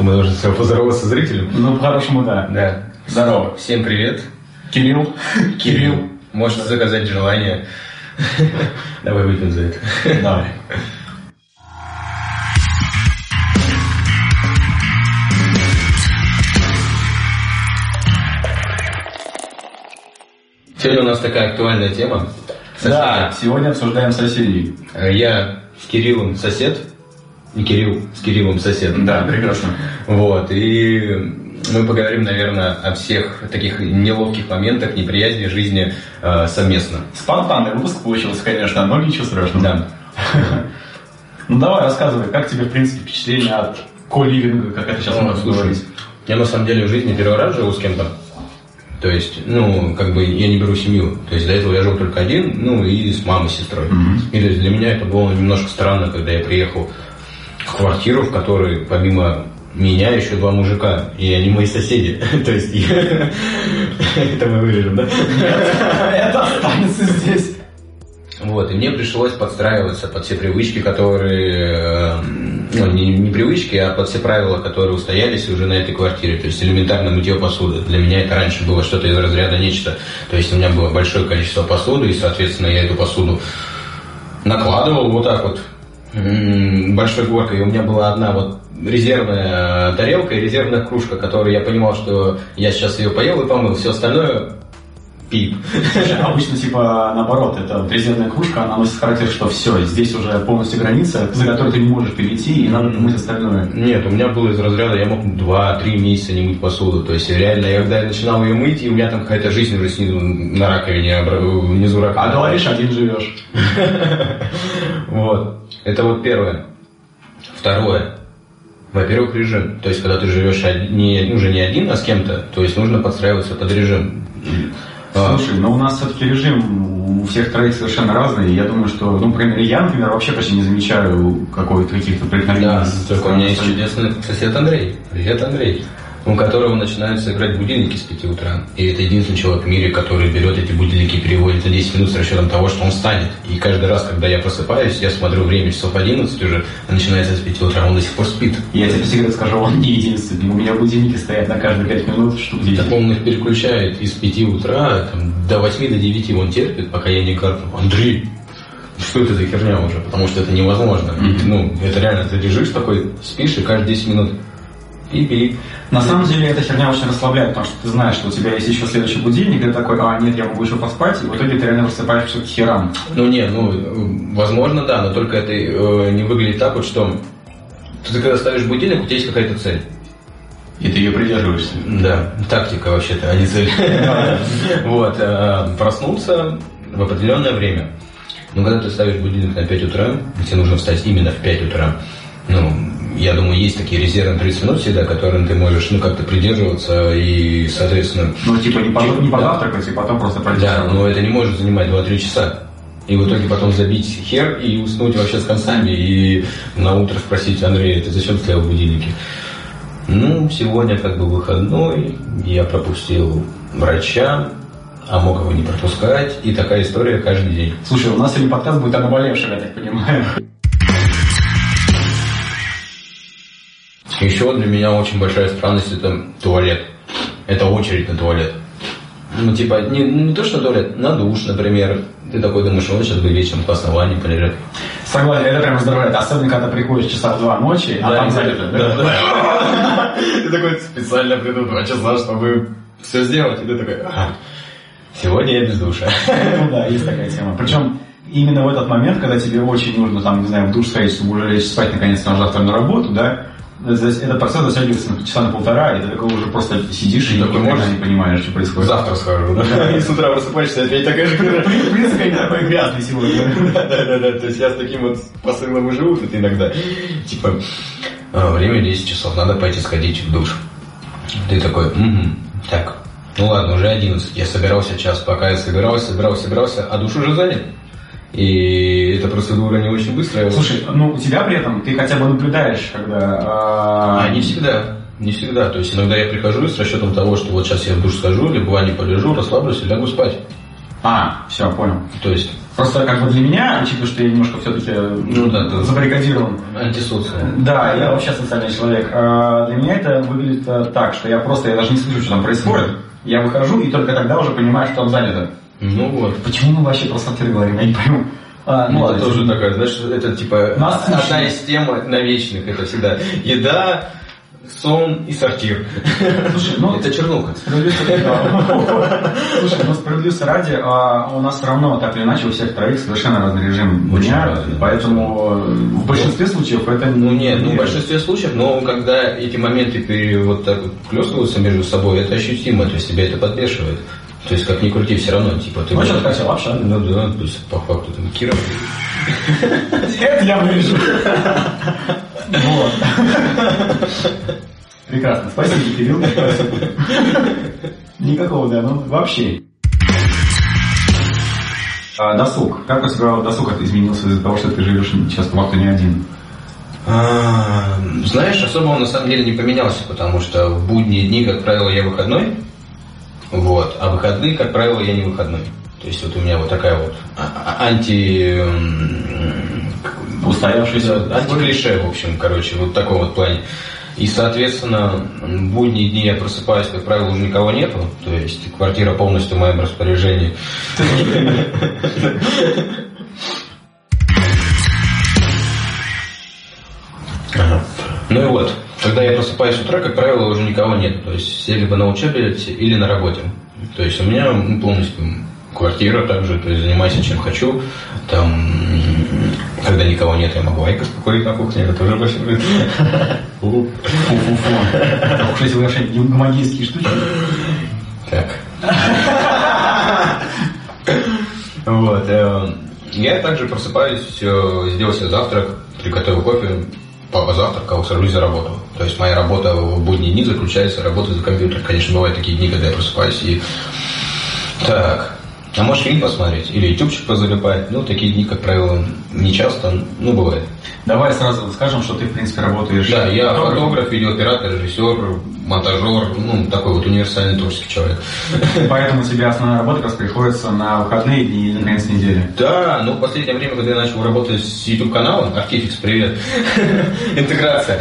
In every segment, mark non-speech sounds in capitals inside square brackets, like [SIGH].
что мы должны сначала поздороваться с зрителем. Ну, по-хорошему, да. Да. Здорово. Всем привет. Кирилл. Кирилл. Можете заказать желание. Давай выпьем за это. Давай. Сегодня у нас такая актуальная тема. Да, сегодня обсуждаем соседей. Э, Я с Кириллом сосед. Не Кирилл, с Кириллом сосед. Да, прекрасно. Вот, и мы поговорим, наверное, о всех таких неловких моментах неприязни жизни э, совместно. Спонтанный выпуск получился, конечно, но ничего страшного. Да. [LAUGHS] Ну давай, рассказывай, как тебе, в принципе, впечатление от ко-ливинга, как это сейчас Ну, можно слушай, говорить? Я на самом деле в жизни первый раз живу с кем-то. То есть, ну, как бы я не беру семью. То есть до этого я жил только один, ну и с мамой, с сестрой. И то есть для меня это было немножко странно, когда я приехал в квартиру, в которой помимо меня еще два мужика, и они мои соседи. [LAUGHS] То есть [LAUGHS] это мы вырежем, да? Это останется здесь. Вот, и мне пришлось подстраиваться под все привычки, которые, э, ну, не, не привычки, а под все правила, которые устоялись уже на этой квартире. То есть элементарно мытье посуды. Для меня это раньше было что-то из разряда нечто. То есть у меня было большое количество посуды, и, соответственно, я эту посуду накладывал вот так вот большой горкой. И у меня была одна вот резервная тарелка и резервная кружка, которую я понимал, что я сейчас ее поел и помыл. Все остальное пип. Слушай, Обычно, типа, наоборот, это вот резервная кружка, она носит характер, что все, здесь уже полностью граница, за которую ты не можешь перейти, и надо помыть остальное. Нет, у меня было из разряда, я мог 2-3 месяца не мыть посуду. То есть реально, я когда я начинал ее мыть, и у меня там какая-то жизнь уже снизу на раковине, внизу раковины. А говоришь, один живешь. [LAUGHS] Вот. Это вот первое. Второе. Во-первых, режим. То есть, когда ты живешь не, уже не один, а с кем-то, то есть нужно подстраиваться под режим. А, Слушай, но у нас все-таки режим у всех троих совершенно разный. Я думаю, что, ну, например, я, например, вообще почти не замечаю какой-то каких-то преткновений. Да, только у меня есть чудесный сосед Андрей. Привет, Андрей. У которого начинаются играть будильники с 5 утра. И это единственный человек в мире, который берет эти будильники и переводит на 10 минут с расчетом того, что он встанет. И каждый раз, когда я просыпаюсь, я смотрю время часов 11 уже, а начинается с 5 утра, он до сих пор спит. Я тебе секрету скажу, он не единственный. У меня будильники стоят на каждые 5 минут, штук 10. Так он их переключает из 5 утра там, до 8 до 9 он терпит, пока я не гаркну. Андрей, что это за херня уже? Потому что это невозможно. И, ну, это реально, ты лежишь такой, спишь, и каждые 10 минут пип-пип. На самом деле эта херня очень расслабляет, потому что ты знаешь, что у тебя есть еще следующий будильник, и ты такой, а, нет, я могу еще поспать, и в итоге ты реально просыпаешься к херам. Ну не, ну возможно, да, но только это э, не выглядит так вот, что ты когда ставишь будильник, у тебя есть какая-то цель. И ты ее придерживаешься. Да, тактика вообще-то, а не цель. [LAUGHS] Вот, э, проснуться в определенное время. Но когда ты ставишь будильник на 5 утра, тебе нужно встать именно в 5 утра. Ну, я думаю, есть такие резервы на 30 минут всегда, которым ты можешь, ну, как-то придерживаться и, соответственно... Ну, типа, не, по, не да. позавтракать, и потом просто пройти. Да, но это не может занимать 2-3 часа. И в итоге потом забить хер и уснуть вообще с концами, и на утро спросить, Андрей, ты зачем ставил будильники? Ну, сегодня как бы выходной, я пропустил врача, а мог его не пропускать, и такая история каждый день. Слушай, у нас сегодня подкаст будет о наболевшем, я так понимаю. Еще для меня очень большая странность это туалет. Это очередь на туалет. Ну, типа, не, не то, что туалет, на душ, например. Ты такой думаешь, вот сейчас бы вечером в ванне полежать. Согласен, это прям раздражает. Особенно, когда приходишь часа в два ночи, а там залито. Ты [LAUGHS] такой специально приду два часа, чтобы все сделать. И ты такой, «Ага, сегодня я без душа. Ну да, есть такая тема. Причем именно в этот момент, когда тебе очень нужно, там, не знаю, в душ сходить, чтобы уже лечь спать, наконец-то, на завтра на работу, да, этот процесс затягивается на часа на полтора, и ты такой уже просто сидишь и Такой никогда можешь- не понимаешь, что происходит. Завтра схожу, да? И с утра просыпаешься, опять такая же [LAUGHS] принципе, я такой грязный сегодня. [LAUGHS] Да-да-да, то есть я с таким вот посылом и живу тут иногда. Типа, «А, время 10 часов, надо пойти сходить в душ. Ты такой, «Угу, так, ну ладно, уже 11. Я собирался час, пока я собирался, собирался, собирался, а душ уже занят. И эта процедура не очень быстрая. Слушай, ну у тебя при этом ты хотя бы наблюдаешь, когда... а, А не всегда. Не всегда. То есть иногда я прихожу с расчетом того, что вот сейчас я в душ схожу, либо ванне полежу, расслаблюсь и лягу спать. А, все, понял. То есть Просто как бы для меня, учитывая, что я немножко все-таки Ну да, ты- забаррикадирован, Антисоциум. да, я вообще социальный человек. А Для меня это выглядит э, так, что я просто, я даже не слышу, что там происходит. Я выхожу и только тогда уже понимаю, что там занято. Ну вот. Почему мы вообще про сортир говорим, я не пойму. А, ну Ну, ладно, это тоже такая, знаешь, это типа Насыщенно. одна из тем навечных, это всегда еда, сон и сортир. Слушай, ну, это чернуха. Слушай, ну справедливости ради, а, у нас все равно так или иначе у всех троих совершенно разный режим Очень дня, разный. поэтому в большинстве случаев это Ну нет, ну в большинстве случаев, но когда эти моменты вот так вот между собой, это ощутимо, то есть тебя это подбешивает. То есть как ни крути, все равно, типа ты... Ну, что хотел, общаться? Ну да, то есть по факту там Киров. [LAUGHS] Это я вырежу. Вот. Прекрасно, спасибо, Кирилл. Никакого, да, ну вообще. А, досуг. Как у тебя досуг изменился из-за того, что ты живешь сейчас по факту не один? А, Знаешь, особо он на самом деле не поменялся, потому что в будние дни, как правило, я выходной, вот, а выходные, как правило, я не выходной. То есть вот у меня вот такая вот а- а- анти... Устоявшийся. Антиклише, в общем, короче, вот в таком вот плане. И, соответственно, в будние дни я просыпаюсь, как правило, никого нету, то есть квартира полностью в моем распоряжении. Ну и вот, когда я просыпаюсь с утра, как правило, уже никого нет. То есть все либо на учебе или на работе. То есть у меня ну, полностью квартира также, то есть занимайся чем хочу. Там, когда никого нет, я могу айкос покурить на кухне, это тоже вообще будет. Фу-фу-фу. Это уж если вы вообще магические штучки. Так. Вот. э, Я также просыпаюсь, э, сделал себе завтрак, приготовил кофе, папа завтракал, сажусь за работу. То есть моя работа в будние дни заключается в за компьютер. Конечно, бывают такие дни, когда я просыпаюсь и... Так, а можешь фильм посмотреть? Или ютубчик позалипать? Ну, такие дни, как правило, не часто, ну, бывает. Давай сразу скажем, что ты, в принципе, работаешь... Да, я фотографом. фотограф, видеооператор, режиссер, монтажер, ну, такой вот универсальный творческий человек. Поэтому тебе основная работа как приходится на выходные дни и на конец недели. Да, ну в последнее время, когда я начал работать с YouTube каналом, Артификс, привет, [LAUGHS] интеграция,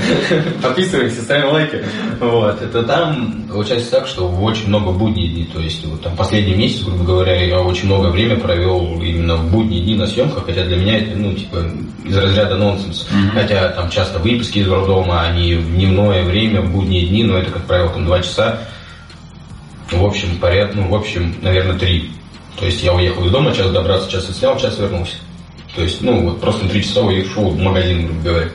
подписывайся, ставим лайки, вот, это там получается так, что очень много будние дни, то есть вот там последний месяц, грубо говоря, я очень много время провел именно в будние дни на съемках, хотя для меня это, ну, типа, из разряда нонсенс, хотя там часто выпуски из роддома, они в дневное время, в будние дни, но это, как правило, там два часа, в общем, поряд, ну, в общем, наверное, три. То есть я уехал из дома, час добраться, час отснял, час вернулся. То есть, ну, вот просто на три часа уехал в магазин, грубо говоря.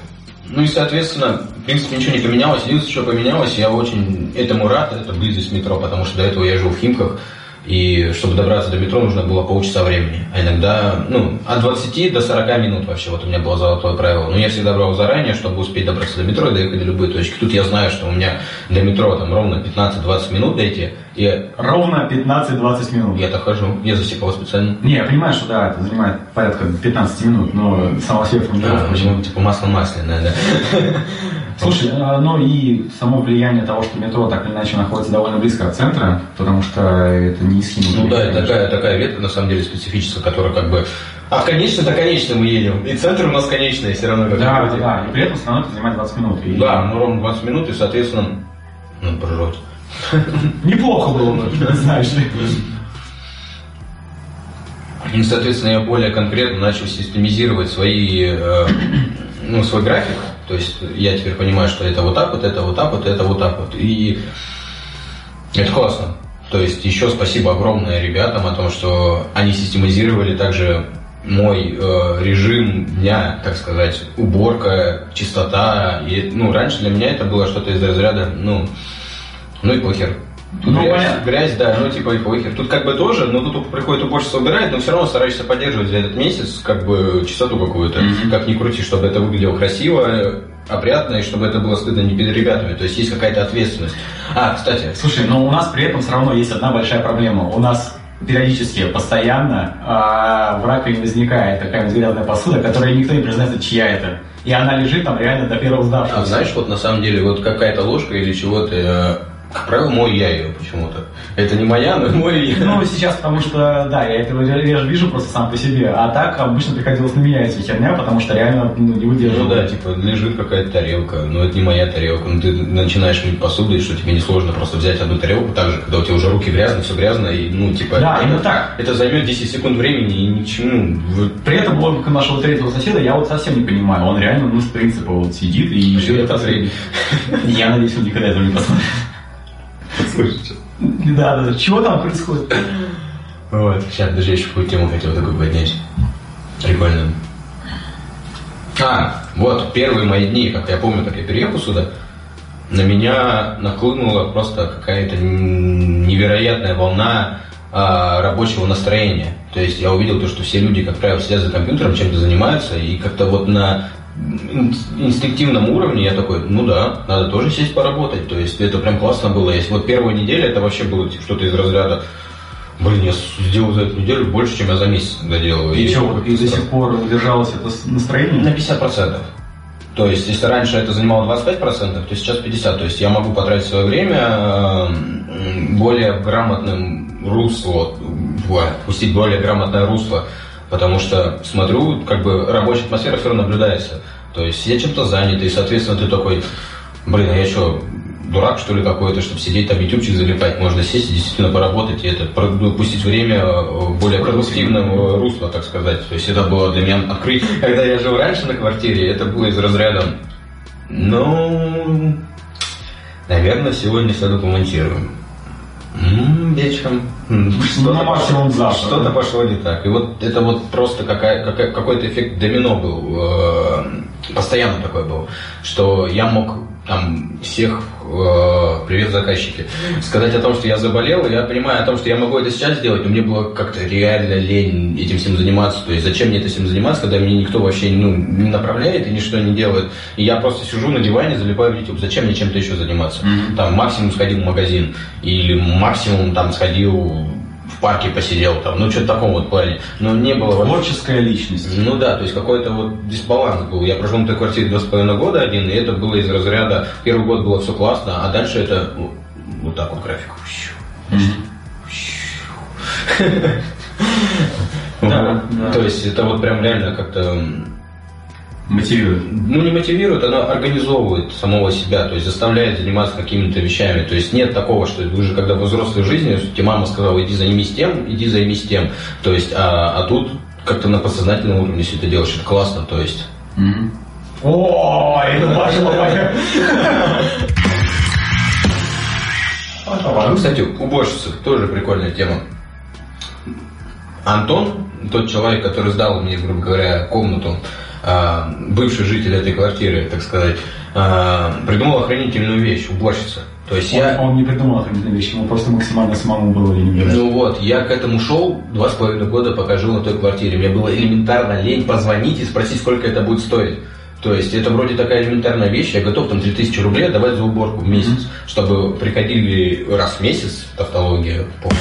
Ну и, соответственно, в принципе, ничего не поменялось. Единственное, что поменялось, я очень этому рад, это близость метро, потому что до этого я жил в Химках, и чтобы добраться до метро, нужно было полчаса времени. А иногда, ну, от 20 до 40 минут вообще, вот у меня было золотое правило. Но я всегда брал заранее, чтобы успеть добраться до метро и доехать до любой точки. Тут я знаю, что у меня до метро там ровно 15-20 минут дойти, и Ровно 15-20 минут. я так хожу, я засекал специально. Не, я понимаю, что да, это занимает порядка 15 минут, но сама себе формулировка очень почему типа масло масляное, да. [LAUGHS] Слушай, а, ну и само влияние того, что метро так или иначе находится довольно близко от центра, потому что это не Химки. Ну да, это такая, такая ветка на самом деле специфическая, которая как бы... А в конечном-то конечно мы едем. И центр у нас конечный все равно как Да, да, и при этом равно это занимает 20 минут. И Да, ну ровно 20 минут, и, соответственно, ну, прожить. [LAUGHS] Неплохо было бы, знаешь ли. И, соответственно, я более конкретно начал системизировать свои, э, ну, свой график. То есть я теперь понимаю, что это вот так вот, это вот так вот, это вот так вот. И это классно. То есть еще спасибо огромное ребятам о том, что они систематизировали также мой э, режим дня, так сказать, уборка, чистота. И, ну, раньше для меня это было что-то из разряда, ну, ну и похер. Тут Ну, грязь, понятно. грязь, да, ну типа и похер. Тут как бы тоже, но тут приходит уборщица убирает, но все равно стараешься поддерживать за этот месяц как бы чистоту какую-то, как ни крути, чтобы это выглядело красиво, опрятно, и чтобы это было стыдно не перед ребятами. То есть есть какая-то ответственность. А, кстати, Слушай, но у нас при этом все равно есть одна большая проблема. У нас периодически, постоянно а, в раковине возникает такая грязная посуда, которая никто не признается, чья это. И она лежит там реально до первого а сдавшегося. знаешь, вот на самом деле вот какая-то ложка или чего-то, как правило, мой я ее почему-то. Это не моя, но мой я. Ну, сейчас, потому что, да, я этого реже вижу просто сам по себе. А так обычно приходилось на меня эта херня, потому что реально ну, не выдерживаю. Ну да, типа лежит какая-то тарелка, но это не моя тарелка. Ну ты начинаешь мыть посуду, и что тебе несложно просто взять одну тарелку, так же, когда у тебя уже руки грязные, все грязно, и ну типа... Да, это, именно так. Это займет 10 секунд времени и ничему. Вы- При этом логика нашего третьего соседа я вот совсем не понимаю. Он реально, ну, с принципа вот сидит и... По средней. Я надеюсь, он никогда этого не посмотрит. Слышите? Да, да, да. Чего там происходит? Вот, сейчас даже еще какую тему хотел такую поднять. Прикольно. А, вот, первые мои дни, как я помню, как я переехал сюда, на меня нахлынула просто какая-то невероятная волна а, рабочего настроения. То есть я увидел то, что все люди, как правило, сидят за компьютером, чем-то занимаются, и как-то вот на инстинктивном уровне я такой, ну да, надо тоже сесть поработать. То есть это прям классно было. Если вот первая неделя, это вообще было типа, что-то из разряда Блин, я сделал за эту неделю больше, чем я за месяц доделываю. И что, и до сих пор удержалось это с- На настроение? 50%. То есть, если раньше это занимало 25%, то сейчас 50%. То есть, я могу потратить свое время э, более грамотным русло, пустить более грамотное русло, потому что смотрю, как бы рабочая атмосфера все равно наблюдается. То есть, все чем-то заняты, и, соответственно, ты такой, блин, а я что, дурак, что ли, какой-то, чтобы сидеть там ютубчик залипать, можно сесть и действительно поработать, и это про- пустить время э, в более продуктивном э, русло, так сказать. То есть это было для меня открыть. [LAUGHS] Когда я жил раньше на квартире, это было из разряда, ну, наверное, сегодня сяду помонтируем. М, вечером. М, Ну, максимум Что-то пошло не так. И вот это вот просто какая, какая- какой-то эффект домино был. э, постоянно такой был. Что я мог там всех э, привет заказчики сказать о том, что я заболел, я понимаю о том, что я могу это сейчас сделать, но мне было как-то реально лень этим всем заниматься. То есть зачем мне этим всем заниматься, когда меня никто вообще ну, не направляет и ничто не делает. И я просто сижу на диване, залипаю в YouTube. Зачем мне чем-то еще заниматься? Там максимум сходил в магазин или максимум там сходил в парке посидел там, ну что-то в таком вот плане. Но не было Творческая личность. ну да, то есть какой-то вот дисбаланс был. Я прожил в этой квартире два с половиной года один, и это было из разряда, первый год было все классно, а дальше это ну, вот так вот график. [LAUGHS] Да, да. То есть это вот прям реально как-то, Мотивирует. ну не мотивирует, оно организовывает самого себя, то есть заставляет заниматься какими-то вещами. То есть нет такого, что уже когда во взрослой жизни, тебе мама сказала, иди займись тем, иди займись тем. То есть, а, а тут как-то на подсознательном уровне все это делаешь, это классно, то есть. О, это пошло. Ну, кстати, уборщица тоже прикольная тема. Антон, тот человек, который сдал мне, грубо говоря, комнату, а, бывший житель этой квартиры, так сказать, а, придумал охранительную вещь, уборщица. То есть я... Он, он не придумал охранительные вещи, ему просто максимально самому было лень убирать. Ну вот, я к этому шел два с половиной года, пока жил на той квартире. Мне было элементарно лень позвонить и спросить, сколько это будет стоить. То есть это вроде такая элементарная вещь, я готов там 3000 рублей отдавать за уборку в месяц, чтобы приходили раз в месяц, тавтология, помню,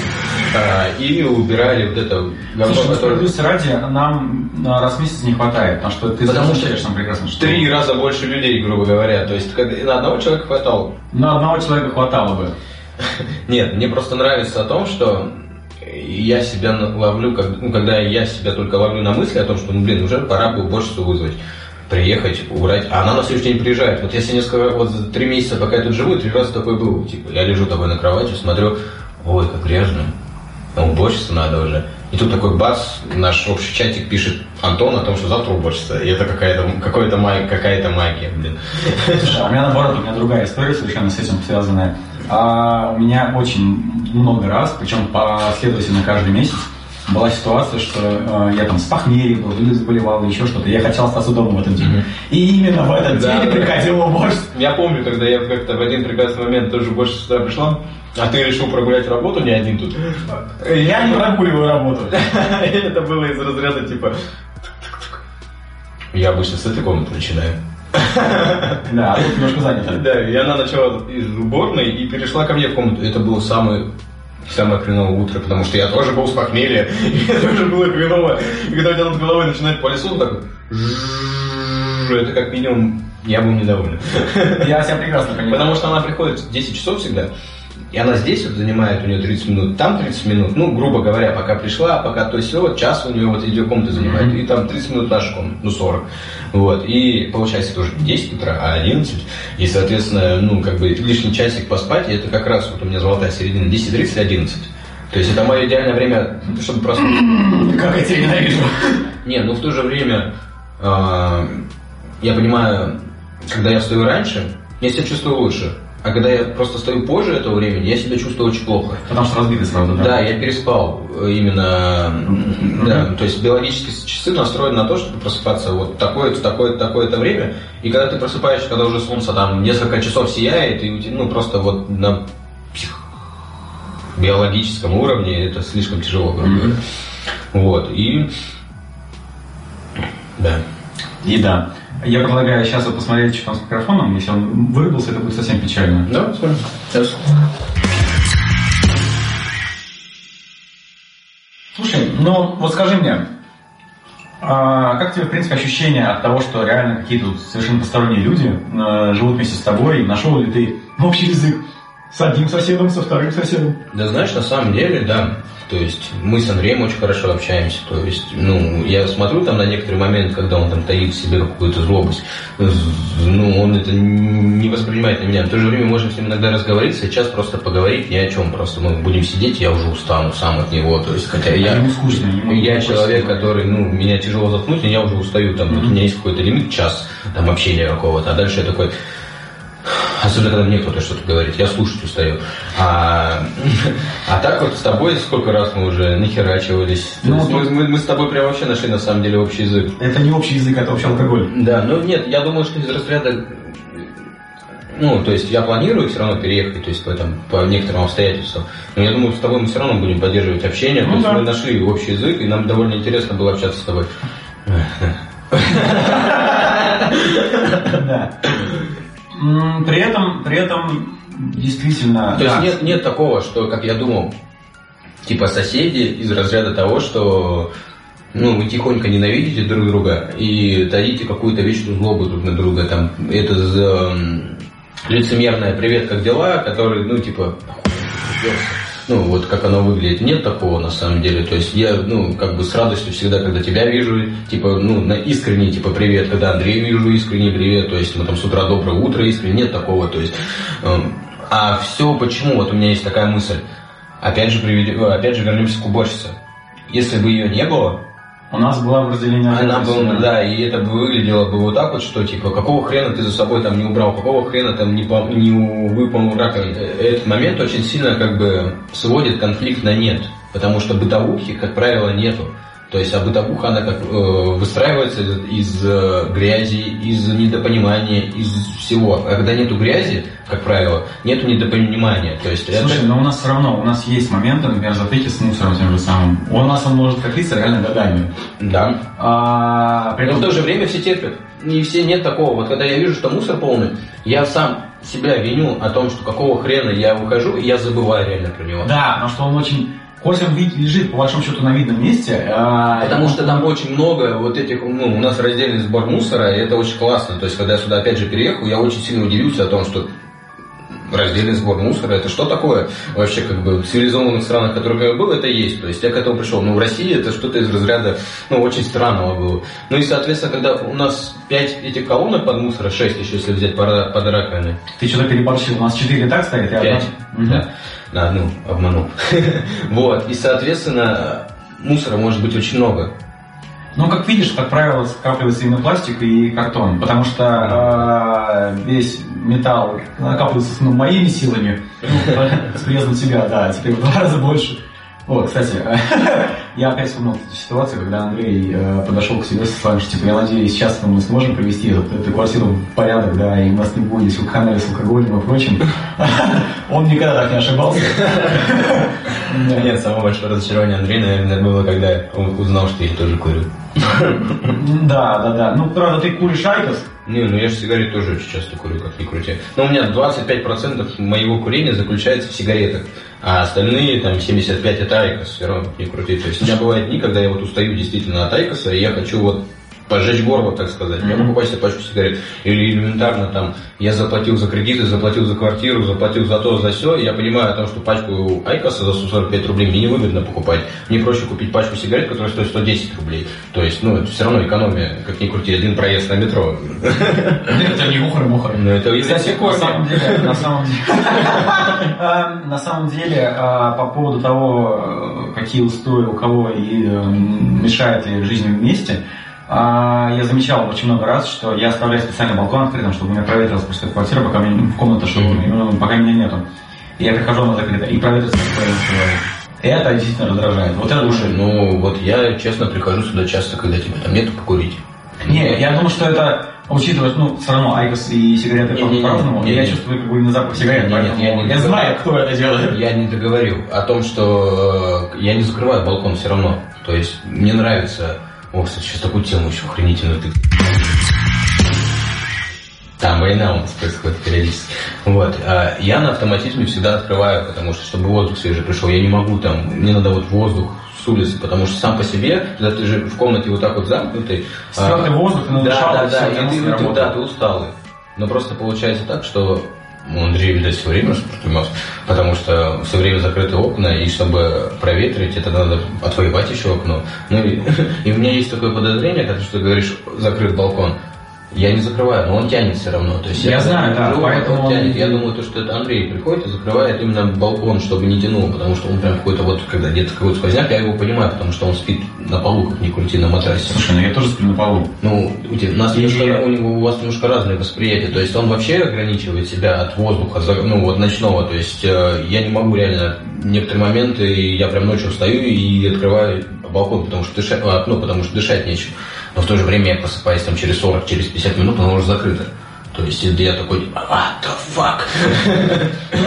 а, и убирали вот это говно, Слушай, ну, которое... справедливости ради, нам на раз в месяц не хватает, потому что ты Потому что нам прекрасно, что Три раза больше людей, грубо говоря. То есть на одного человека хватало. на одного человека хватало бы. [LAUGHS] Нет, мне просто нравится о том, что я себя ловлю, как- ну, когда я себя только ловлю на мысли о том, что, ну, блин, уже пора бы уборщицу вызвать приехать, убрать, а она на следующий день приезжает. Вот если несколько, вот за три месяца, пока я тут живу, три раза такой был. Типа, я лежу такой на кровати, смотрю, ой, как грязно. Уборщица надо уже. И тут такой бац, наш общий чатик пишет Антон о том, что завтра уборщица. И это какая-то какой-то маг, какая-то магия, блин. Слушай, а у меня наоборот, у меня другая история совершенно с этим связанная. А, у меня очень много раз, причем последовательно каждый месяц, была ситуация, что э, я там с похмелья был, или заболевал, или еще что-то. Я хотел остаться дома в этот день. И именно в этот Да. день приходила уборщица. Я помню, когда я как-то в один прекрасный момент тоже больше сюда пришла, а ты решил прогулять работу не один тут. Я не прогуливаю работу. [LAUGHS] Это было из разряда типа... Я обычно с этой комнаты начинаю. [LAUGHS] Да, а тут немножко занято. Да, и она начала из уборной и перешла ко мне в комнату. Это было самое самое хреновое утро, потому что я тоже был с похмелья, и это тоже было хреново. И когда у тебя над головой начинает по лесу, так это как минимум я был недоволен. Я себя прекрасно понимаю. Потому что она приходит в 10 часов всегда, и она здесь вот занимает у нее 30 минут, там 30 минут, ну, грубо говоря, пока пришла, пока то все, вот час у нее вот эти комнаты занимает, и там 30 минут наша комната, ну, 40. Вот, и получается не 10 утра, а 11, и, соответственно, ну, как бы лишний часик поспать, и это как раз вот у меня золотая середина, 10.30, 11. То есть это мое идеальное время, чтобы просто... Как я тебя ненавижу. Не, ну в то же время э, я понимаю, когда я встаю раньше, я себя чувствую лучше. А когда я просто стою позже этого времени, я себя чувствую очень плохо. Потому что разбитый сразу, да? Да, я переспал именно, да, то есть биологические часы настроены на то, чтобы просыпаться вот такое-то, такое-то, такое-то время, и когда ты просыпаешься, когда уже солнце там несколько часов сияет, и ну просто вот на биологическом уровне это слишком тяжело, грубо говоря. Вот, и да. И да. Я предлагаю сейчас вот посмотреть, что там с микрофоном. Если он вырубился, это будет совсем печально. Да. Сейчас. Слушай, ну вот скажи мне, а как тебе, в принципе, ощущение от того, что реально какие-то совершенно посторонние люди э, живут вместе с тобой? Нашел ли ты общий язык с одним соседом, со вторым соседом? Да знаешь, на самом деле, да. То есть мы с Андреем очень хорошо общаемся. То есть, ну, я смотрю там на некоторые моменты, когда он там таит в себе какую-то злобность. Ну, он это не воспринимает на меня. В то же время можем с ним иногда разговориться, сейчас просто поговорить ни о чем. Просто мы будем сидеть, я уже устану сам от него. То есть, хотя я, ему скучно, я человек, который, ну, меня тяжело заткнуть, и я уже устаю. Там, вот у меня есть какой-то лимит, час там общения какого-то, а дальше я такой, Особенно, когда мне кто-то что-то говорит, я слушать устаю. А, [LAUGHS] а так вот с тобой сколько раз мы уже нахерачивались. Ну, вот- мы, мы- мы с тобой прям вообще нашли на самом деле общий язык. Это не общий язык, это общий алкоголь. Да, ну нет, я думаю, что из разряда... Ну, то есть я планирую все равно переехать, то есть по, этом, по некоторым обстоятельствам. Но я думаю, с тобой мы все равно будем поддерживать общение. Ну то есть да. мы нашли общий язык, и нам довольно интересно было общаться с тобой. [LAUGHS] Да. При этом, при этом действительно... То есть да. нет, нет такого, что, как я думал, типа соседи из разряда того, что ну, вы тихонько ненавидите друг друга и таите какую-то вечную злобу друг на друга. Там, это за, лицемерное «Привет, как дела?», который, ну, типа? Ну, вот как оно выглядит. Нет такого на самом деле. То есть я, ну, как бы с радостью всегда, когда тебя вижу, типа, ну, на искренний, типа, привет, когда Андрея вижу, искренний привет, то есть мы там с утра доброе утро, искренне, нет такого, то есть, эм, а все почему? Вот у меня есть такая мысль. Опять же, приведем, опять же вернемся к уборщице. Если бы ее не было, У нас была в разделении... она была, да, и это бы выглядело бы вот так вот, что типа, какого хрена ты за собой там не убрал, какого хрена там не, пом- не выполнил раковину. Э, Этот момент очень сильно как бы сводит конфликт на нет, потому что бытовухи, как правило, нету. То есть, а бытовуха, она как э, выстраивается из, из, э, грязи, из недопонимания, из всего. А когда нету грязи, как правило, нету недопонимания. То есть, это- Слушай, но у нас все равно, у нас есть моменты, например, затыки с мусором тем же самым. У нас он может котлиться реально годами. да, А, при Но в то же время все терпят. И все нет такого. Вот когда я вижу, что мусор полный, я сам себя виню о том, что какого хрена я выхожу, и я забываю реально про него. Да, потому что он очень... Вид- лежит, по большому счету, на видном месте, а, Потому что там очень много вот этих, ну, у нас раздельный сбор мусора, и это очень классно. То есть, когда я сюда опять же переехал, я очень сильно удивился о том, что раздельный сбор мусора, это что такое? Вообще, как бы, в цивилизованных странах, в которых я был, это есть. То есть, я к этому пришел. Но в России это что-то из разряда, ну, очень странного было. Ну, и, соответственно, когда у нас 5 этих колонок под мусора, 6 еще, если взять под, под раковиной, Ты что-то переборщил. У нас четыре так стоит, и одна- Пять. Мгм. Да. На одну обманул. [LAUGHS] Вот. И, соответственно, мусора может быть очень много. Ну, как видишь, как правило, скапливается именно пластик и картон, потому что э, весь металл накапливается ну, моими силами, ну, [LAUGHS] с приездом тебя, да, теперь в два раза больше. О, кстати, [LAUGHS] я опять вспомнил эту ситуацию, когда Андрей э, подошел к себе со словами, что типа, я надеюсь, сейчас мы сможем привести эту, эту квартиру в порядок, да, и у нас не будет силкханали с алкоголем и прочим. [LAUGHS] Он никогда так не ошибался. Нет, самое большое разочарование Андрея, наверное, было, когда он узнал, что я тоже курю. [LAUGHS] Да, да, да. Ну, правда, ты куришь айкос, Не, ну я же сигарет тоже очень часто курю, как ни крути. Но у меня 25% моего курения заключается в сигаретах, а остальные там 75% это IQOS, все равно как ни крути. То есть у меня бывают дни, когда я вот устаю действительно от IQOS-а, и я хочу вот пожечь горло, так сказать. Mm-hmm. Я покупаю себе пачку сигарет. Или элементарно там, я заплатил за кредиты, заплатил за квартиру, заплатил за то, за все. Я понимаю о том, что пачку IQOS-а за 145 рублей мне невыгодно покупать. Мне проще купить пачку сигарет, которая стоит 110 рублей. То есть, ну, это все равно экономия, как ни крути, один проезд на метро. Это не мухры-мухры. Ну, это Кстати, на самом деле, на самом деле, [LAUGHS] на самом деле, а, по поводу того, какие устои у кого и мешает ли жизнь вместе, я замечал очень много раз, что я оставляю специально балкон открытым, чтобы у меня проветрилась просто квартира, пока меня в комната, чтобы, ну, пока меня нету. И я прихожу, она закрыта, и проветрится Это действительно раздражает. Вот это Слушай, ну вот я честно прихожу сюда часто, когда тебя там нету покурить. Не, я думаю, что это учитывая, ну, все равно IQOS и сигареты по-разному, я чувствую как бы именно запах сигарет, нет, нет, я, не я знаю, кто это делает. Я не договорил о том, что э, я не закрываю балкон все равно. То есть мне нравится... О, кстати, сейчас такую тему еще охренительную ты... Там война у нас происходит периодически. Вот. А я на автоматизме всегда открываю, потому что, чтобы воздух свежий пришел, я не могу там, мне надо вот воздух с улицы, потому что сам по себе, когда ты же в комнате вот так вот замкнутый... Спертый а, воздух, ты Да, да, да, и ты, ты, да, ты усталый. Но просто получается так, что у Андрея, видать, все время спортумес, потому что все время закрыты окна, и чтобы проветрить, это надо отвоевать еще окно. Ну и, [LAUGHS] и у меня есть такое подозрение, как ты говоришь, закрыт балкон, я не закрываю, но он тянет все равно. То есть я, я знаю, да, живу, поэтому он тянет. Я думаю, то, что это Андрей приходит и закрывает именно балкон, чтобы не тянул, потому что он прям какой-то вот, когда где-то какой-то сквозняк, я его понимаю, потому что он спит на полу, как ни крути, на матрасе. Слушай, ну я тоже сплю на полу. Ну, у, тебя, у, нас и... немножко, у, него, у вас немножко разное восприятие, то есть он вообще ограничивает себя от воздуха, ну вот ночного, то есть э, я не могу реально некоторые моменты, я прям ночью встаю и открываю балкон, потому что дышать, ну, потому что дышать нечем но в то же время я просыпаюсь там через 40, через 50 минут, оно уже закрыто. То есть я такой, а, the fuck?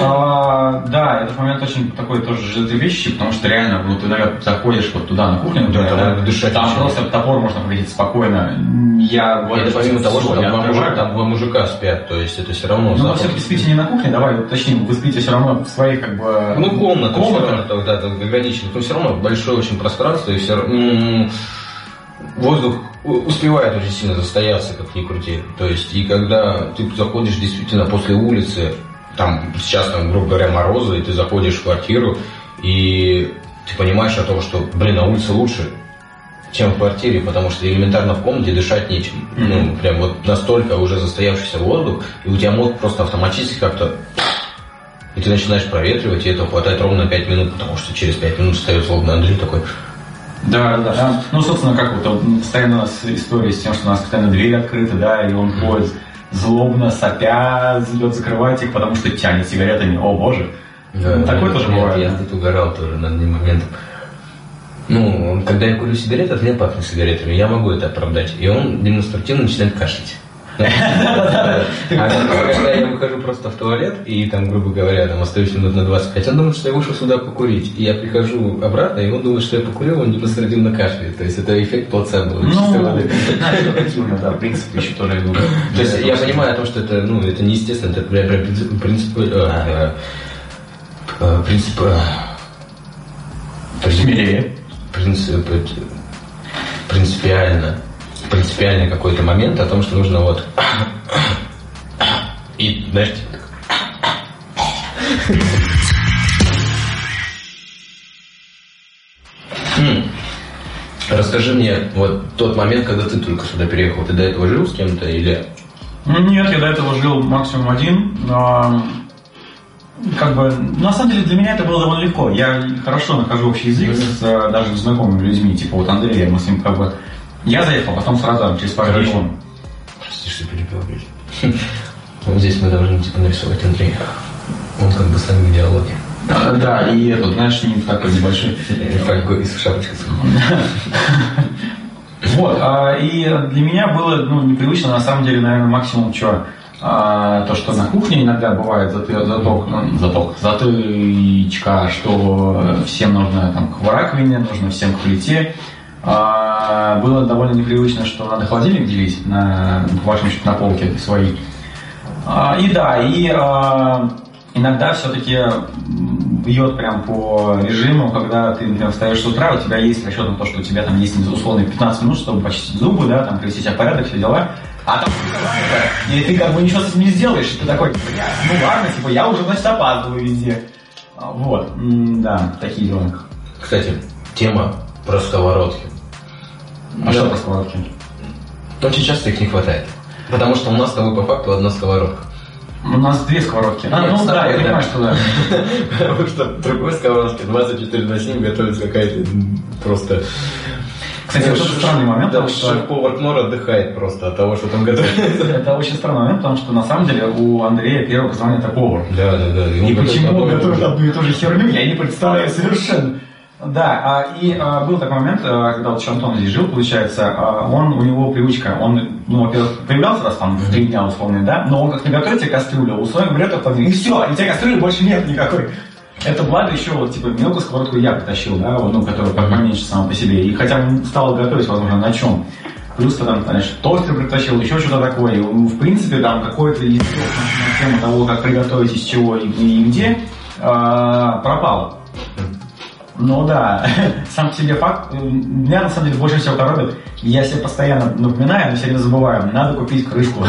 а, да, этот момент очень такой тоже животрепещущий, потому что реально, ну, ты, наверное, заходишь вот туда, на кухню, например, да, да, дышать там просто топор можно поглядеть спокойно. Я говорю, это помимо того, что там два, мужика, там два мужика спят, то есть это все равно Ну, вы все-таки спите не на кухне, давай уточним, вы спите все равно в своей, как бы... Ну, комната, комната. да, ограничена, но все равно большое очень пространство, и все равно воздух успевает очень сильно застояться, как ни крути. То есть, и когда ты заходишь действительно после улицы, там сейчас, там, грубо говоря, морозы, и ты заходишь в квартиру, и ты понимаешь о том, что, блин, на улице лучше, чем в квартире, потому что элементарно в комнате дышать нечем. Mm-hmm. Ну, прям вот настолько уже застоявшийся воздух, и у тебя мозг просто автоматически как-то... И ты начинаешь проветривать, и этого хватает ровно 5 минут, потому что через 5 минут встает злобный Андрей такой, да, да, да. Ну, собственно, как вот постоянно у нас история с тем, что у нас постоянно двери открыты, да, и он ходит злобно, сопя, идет закрывать их, потому что тянет сигаретами. О, боже. Да, Такое тоже нет, бывает. Я тут угорал тоже над одним моментом. Ну, когда я курю сигареты, от меня пахнет сигаретами, я могу это оправдать. И он демонстративно начинает кашлять. А когда я выхожу просто в туалет и там, грубо говоря, там остаюсь минут на 25, он думает, что я вышел сюда покурить. И я прихожу обратно, и он думает, что я покурил, он демонстративно кашляет. То есть это эффект плацебо. Ну, да, принцип еще тоже То есть я понимаю о том, что это, ну, это неестественно, это прям принцип... Э, э, принцип... Смелее. Принцип... Принципиально принципиальный какой-то момент о том, что нужно вот и, знаешь, типа Расскажи мне вот тот момент, когда ты только сюда переехал. Ты до этого жил с кем-то или... Нет, я до этого жил максимум один. Но как бы, на самом деле для меня это было довольно легко. Я хорошо нахожу общий язык с даже знакомыми людьми, типа вот Андрея, мы с ним как бы я заехал, потом сразу через пару дней он. Прости, что перебил, [LAUGHS] Вот здесь мы должны типа нарисовать Андрея. Он как бы с нами в диалоге. А, [LAUGHS] да, и этот, знаешь, не такой небольшой. Фольгой из шапочки. Вот, а, и для меня было ну, непривычно, на самом деле, наверное, максимум, что а, то, что на кухне иногда бывает заток, ну, заток, затычка, что всем нужно там, к раковине, нужно всем к плите, а, было довольно непривычно, что надо холодильник делить на, по вашему счету, на полке свои. А, и да, и а, иногда все-таки бьет прям по режиму, когда ты, например, встаешь с утра, у тебя есть расчет на то, что у тебя там есть условно 15 минут, чтобы почистить зубы, да, там привести себя в порядок, все дела. А там и ты как бы ничего с этим не сделаешь. Ты такой, ну ладно, типа я уже, значит, опаздываю везде. Вот, да, такие дела. Кстати, тема про сковородки. А про сковородки? Очень часто их не хватает. Потому что у нас с тобой по факту одна сковородка. У нас две сковородки. А, ну да, я понимаю, что да. [LAUGHS] Потому что в другой сковородке 24 на 7 готовится какая-то просто... Кстати, это странный момент. Да, что шеф-повар Кнор отдыхает просто от того, что там готовится. [LAUGHS] Это очень странный момент, потому что на самом деле у Андрея первое позвание это повар. Да, да, да. И почему он готовит одну и ту же херню, я не представляю совершенно. Да, а, и а, был такой момент, а, когда вот Антон здесь жил, получается, он, у него привычка, он, ну, во-первых, появлялся раз там в три дня условно, да, но он как не готовит тебе кастрюлю, условно берет это, и все, и у тебя кастрюли больше нет никакой. Это благо еще вот, типа, мелкую сковородку я притащил, да, вот, ну, которая поменьше сама по себе, и хотя бы стал готовить, возможно, на чем. Плюс там, значит, тостер притащил, еще что-то такое. И, в принципе, там какое-то на тему того, как приготовить, из чего и, и где, э, пропало. Ну да, [LAUGHS] сам себе факт, меня на самом деле больше всего коробит, я себе постоянно напоминаю, но все время забываю, надо купить крышку.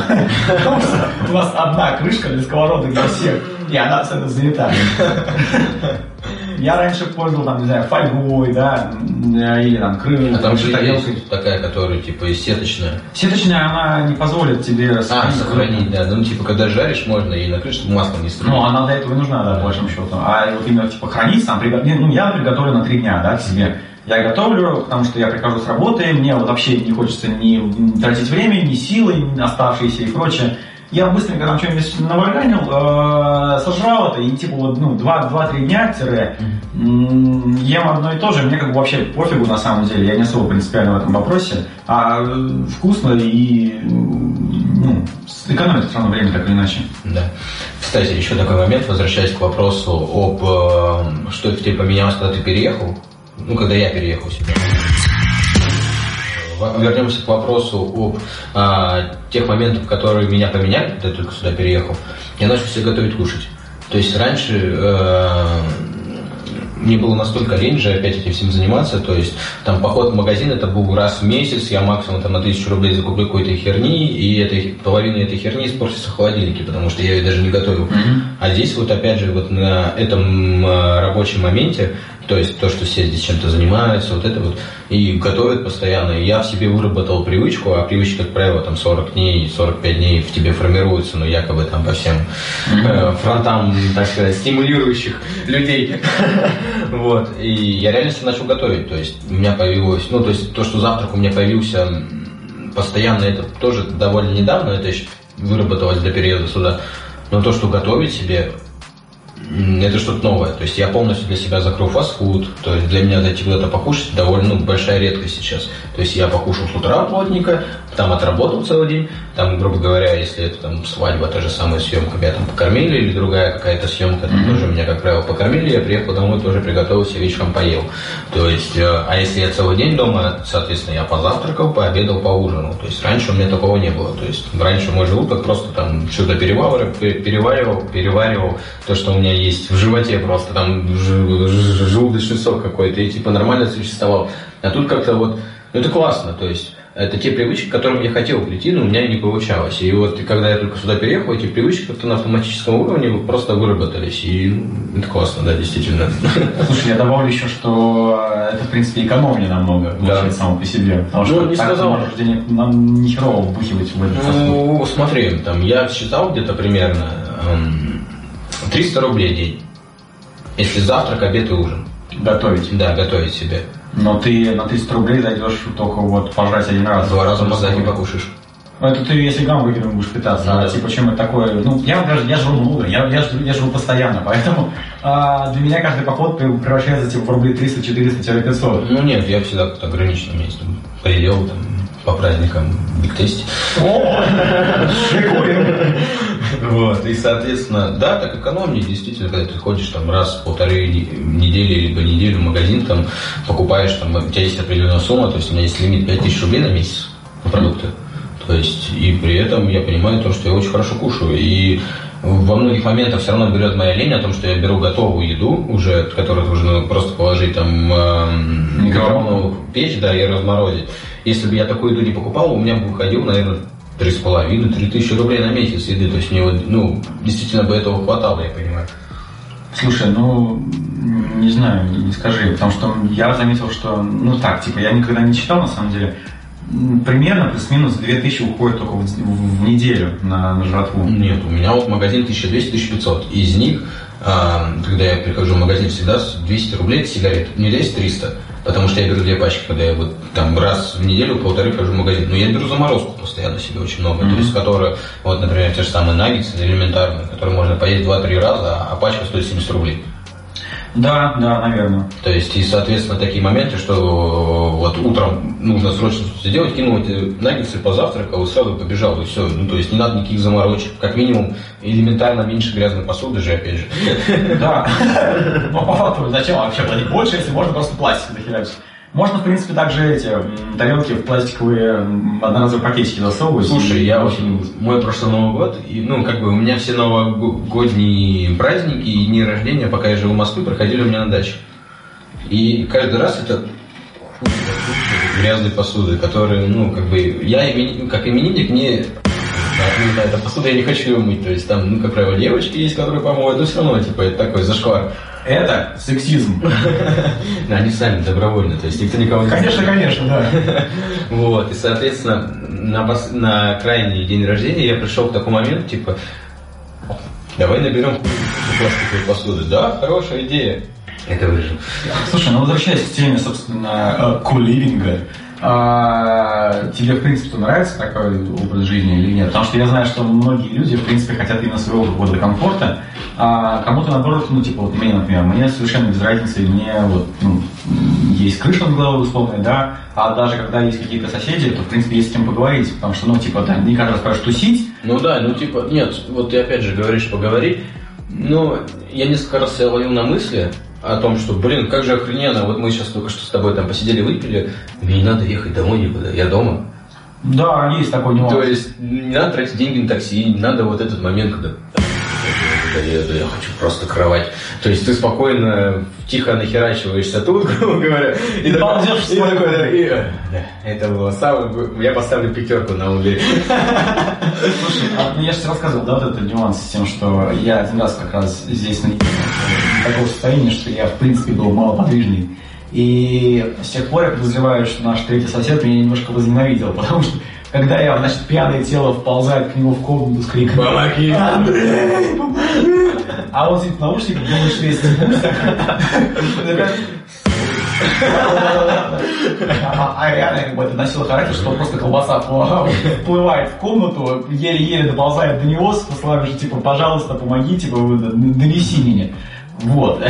У нас одна крышка для сковородок для всех, и она абсолютно занята. Я раньше пользовал, там, не знаю, фольгой, да, или там крылья. А там же такая, которая, типа, сеточная. Сеточная, она не позволит тебе сохранить. А, сохранить, да. Ну, типа, когда жаришь, можно и накрыть, чтобы масло не струить. Ну, она для этого и нужна, да, по большому счету. А вот именно, типа, хранить сам, ну, я, приготовлю на три дня, да, к себе. Я готовлю, потому что я прихожу с работы, мне вот вообще не хочется ни тратить время, ни силы, ни оставшиеся и прочее я быстренько там что-нибудь наварганил, э, сожрал это, и типа вот, ну, 2-3 дня тире, ем одно и то же, мне как бы вообще пофигу на самом деле, я не особо принципиально в этом вопросе, а вкусно и, ну, экономит все равно время так или иначе. Да. Кстати, еще такой момент, возвращаясь к вопросу об, э, что в тебе поменялось, когда ты переехал, ну, когда я переехал сюда вернемся к вопросу об а, тех моментах, которые меня поменяли, когда я только сюда переехал. Я начал себе готовить кушать. То есть раньше э, мне было настолько лень же опять этим всем заниматься, то есть там поход в магазин это был раз в месяц, я максимум там на тысячу рублей закуплю какой-то херни, и этой, половина этой херни испортится в холодильнике, потому что я ее даже не готовил. Mm-hmm. А здесь вот опять же вот на этом э, рабочем моменте то есть то, что все здесь чем-то занимаются, вот это вот, и готовят постоянно. И я в себе выработал привычку, а привычка, как правило, там 40 дней, 45 дней в тебе формируются, но ну, якобы там по всем э, фронтам, так сказать, стимулирующих людей. [LAUGHS] Вот. И я реально себе начал готовить. То есть у меня появилось, ну, то есть то, что завтрак у меня появился постоянно, это тоже довольно недавно, это еще выработалось для переезда сюда. Но то, что готовить себе, это что-то новое. То есть я полностью для себя закрыл фастфуд. То есть для меня зайти куда-то покушать довольно ну, большая редкость сейчас. То есть я покушал с утра плотненько, там отработал целый день. Там, грубо говоря, если это там свадьба, та же самая съемка, меня там покормили, или другая какая-то съемка, там mm-hmm. тоже меня, как правило, покормили, я приехал домой, тоже приготовился, вечером поел. То есть, э, а если я целый день дома, соответственно, я позавтракал, пообедал, поужинал. То есть раньше у меня такого не было. То есть раньше мой желудок просто там что-то переваривал, переваривал, переваривал то, что у меня есть в животе просто, там желудочный сок какой-то, и типа нормально существовал. А тут как-то вот, ну это классно, то есть это те привычки, к которым я хотел прийти, но у меня не получалось. И вот когда я только сюда переехал, эти привычки как-то на автоматическом уровне просто выработались. И ну, это классно, да, действительно. Слушай, я добавлю еще, что это, в принципе, экономнее намного, да. само по себе. Потому ну, что не сказал. нам не херово вбухивать в этот Ну, смотри, там, я считал где-то примерно 300 рублей в день. Если завтрак, обед и ужин. Готовить? Да, готовить себе. Но ты на 300 рублей зайдешь только вот пожрать один раз. Два раза позади покушаешь. Это ты, если гамбургером будешь питаться, ну, а типа чем это такое? Ну, я даже я живу много, я, я, я живу постоянно, поэтому а, для меня каждый поход превращается типа в рублей 300, 400, 500. Ну нет, я всегда как-то ограниченном месте. Предел там по праздникам Биг Тести. [LAUGHS] [LAUGHS] Вот, и, соответственно, да, так экономнее, действительно, когда ты ходишь там раз в полторы недели, либо неделю в магазин, там, покупаешь, там, у тебя есть определенная сумма, то есть у меня есть лимит 5000 рублей на месяц на продукты. То есть, и при этом я понимаю то, что я очень хорошо кушаю. И во многих моментах все равно берет моя лень о том, что я беру готовую еду, уже, которую нужно просто положить там э, микроволновую печь, да, и разморозить. Если бы я такую еду не покупал, у меня бы выходил, наверное, три с половиной, три тысячи рублей на месяц еды. То есть мне, ну, действительно бы этого хватало, я понимаю. Слушай, ну, не знаю, не скажи, потому что я заметил, что, ну так, типа, я никогда не читал, на самом деле, примерно плюс-минус 2000 уходит только в, в, в неделю на, на жратву. Нет, у меня вот магазин 1200-1500. Из них, а, когда я прихожу в магазин, всегда 200 рублей сигарет. Не здесь 300. Потому что я беру две пачки, когда я вот там раз в неделю, полторы хожу в магазин. Но я беру заморозку постоянно себе очень много. Mm-hmm. То есть, которая, вот, например, те же самые наггетсы элементарные, которые можно поесть 2-3 раза, а пачка стоит 70 рублей. Да, да, наверное. То есть, и, соответственно, такие моменты, что вот утром нужно срочно что-то сделать, кинул эти наггетсы, позавтракал и сразу побежал, и все. Ну, то есть, не надо никаких заморочек. Как минимум, элементарно меньше грязной посуды же, опять же. Да. [LAUGHS] По факту, зачем вообще платить больше, если можно просто пластик захерачить? Можно, в принципе, также эти тарелки в пластиковые одноразовые пакетики засовывать. Слушай, я очень... Мой прошлый Новый год, и, ну, как бы у меня все новогодние праздники и дни рождения, пока я жил в Москве, проходили у меня на даче. И каждый раз это грязной посуды, которые, ну, как бы, я как именинник не не знаю, посуда я не хочу ее мыть. То есть там, ну, как правило, девочки есть, которые помоют, но все равно, типа, это такой зашквар. Это сексизм. Да, [LAUGHS] они сами добровольно, то есть никто никого не Конечно, конечно, да. [LAUGHS] Вот, и, соответственно, на, на крайний день рождения я пришел к такому моменту, типа, давай наберем пластиковой посуды. Да, хорошая идея. Это выжил. Слушай, ну возвращаясь к теме, собственно, куливинга, а, тебе, в принципе, нравится такой образ жизни или нет? Потому что я знаю, что многие люди, в принципе, хотят именно своего какого-то комфорта, а кому-то, наоборот, ну, типа, вот мне, например, мне совершенно без разницы, мне вот, ну, есть крыша над головой, условная, да, а даже когда есть какие-то соседи, то, в принципе, есть с кем поговорить, потому что, ну, типа, да, не каждый раз скажешь тусить. Ну да, ну, типа, нет, вот ты опять же говоришь поговорить, ну, я несколько раз себя ловил на мысли, о том, что, блин, как же охрененно, вот мы сейчас только что с тобой там посидели, выпили, мне не надо ехать домой никуда, я дома. Да, есть такой нюанс. То есть не надо тратить деньги на такси, не надо вот этот момент, когда я, я хочу просто кровать. То есть ты спокойно, тихо нахерачиваешься тут, [LAUGHS] грубо говоря, и, ползешь и такой, да, и, да, это было самое, я поставлю пятерку на угле. [LAUGHS] Слушай, а, я же тебе рассказывал, да, вот этот нюанс с тем, что я один раз как раз здесь на такого состояния, что я, в принципе, был малоподвижный. И с тех пор я подозреваю, что наш третий сосед меня немножко возненавидел, [LAUGHS] потому что когда я, значит, пьяное тело вползает к нему в комнату с криком «Помоги! Андрей, помоги!» А он сидит в наушниках, думает, что есть а реально как бы это носило характер, что просто колбаса вплывает в комнату, еле-еле доползает до него с словами, что типа, пожалуйста, помоги, типа, донеси меня. Вот.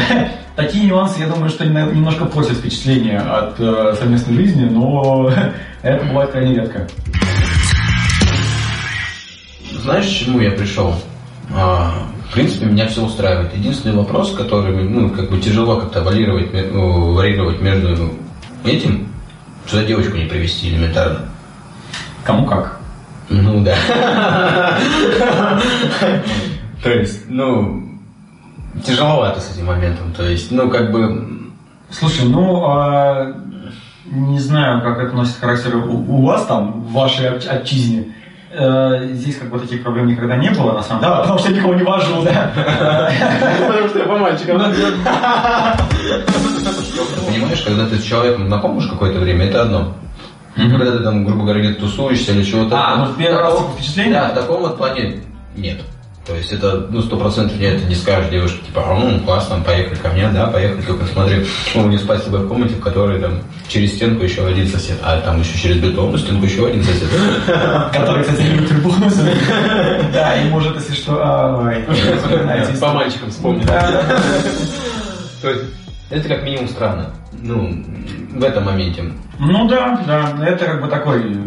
Такие нюансы, я думаю, что немножко портят впечатление от э, совместной жизни, но [LAUGHS] это бывает крайне редко. Знаешь, к чему я пришел? А, в принципе, меня все устраивает. Единственный вопрос, который, ну, как бы тяжело как-то варьировать, ну, варьировать между этим, за девочку не привести элементарно. Кому как? Ну да. То есть, ну, тяжеловато с этим моментом. То есть, ну, как бы... Слушай, ну, а, не знаю, как это носит характер у, у вас там, в вашей отчизне. Э, здесь как бы таких проблем никогда не было, на самом деле. Да, потому что я никого не вожу, да. Потому что я по мальчикам. Понимаешь, когда ты с человеком знакомишь какое-то время, это одно. Когда ты там, грубо говоря, где-то тусуешься или чего-то. А, ну первый раз впечатление? Да, в таком вот плане нет. То есть это, ну, сто процентов нет, не скажешь девушке, типа, а, ну, классно, поехали ко мне, да, поехали, только смотри, он не спать с тобой в комнате, в которой там через стенку еще один сосед, а там еще через бетонную стенку еще один сосед. [LAUGHS] Который, кстати, любит трибухнуться. Да, и может, если что, [LAUGHS] по мальчикам вспомнить. [LAUGHS] То есть это как минимум странно. Ну, в этом моменте. Ну да, да, это как бы такой,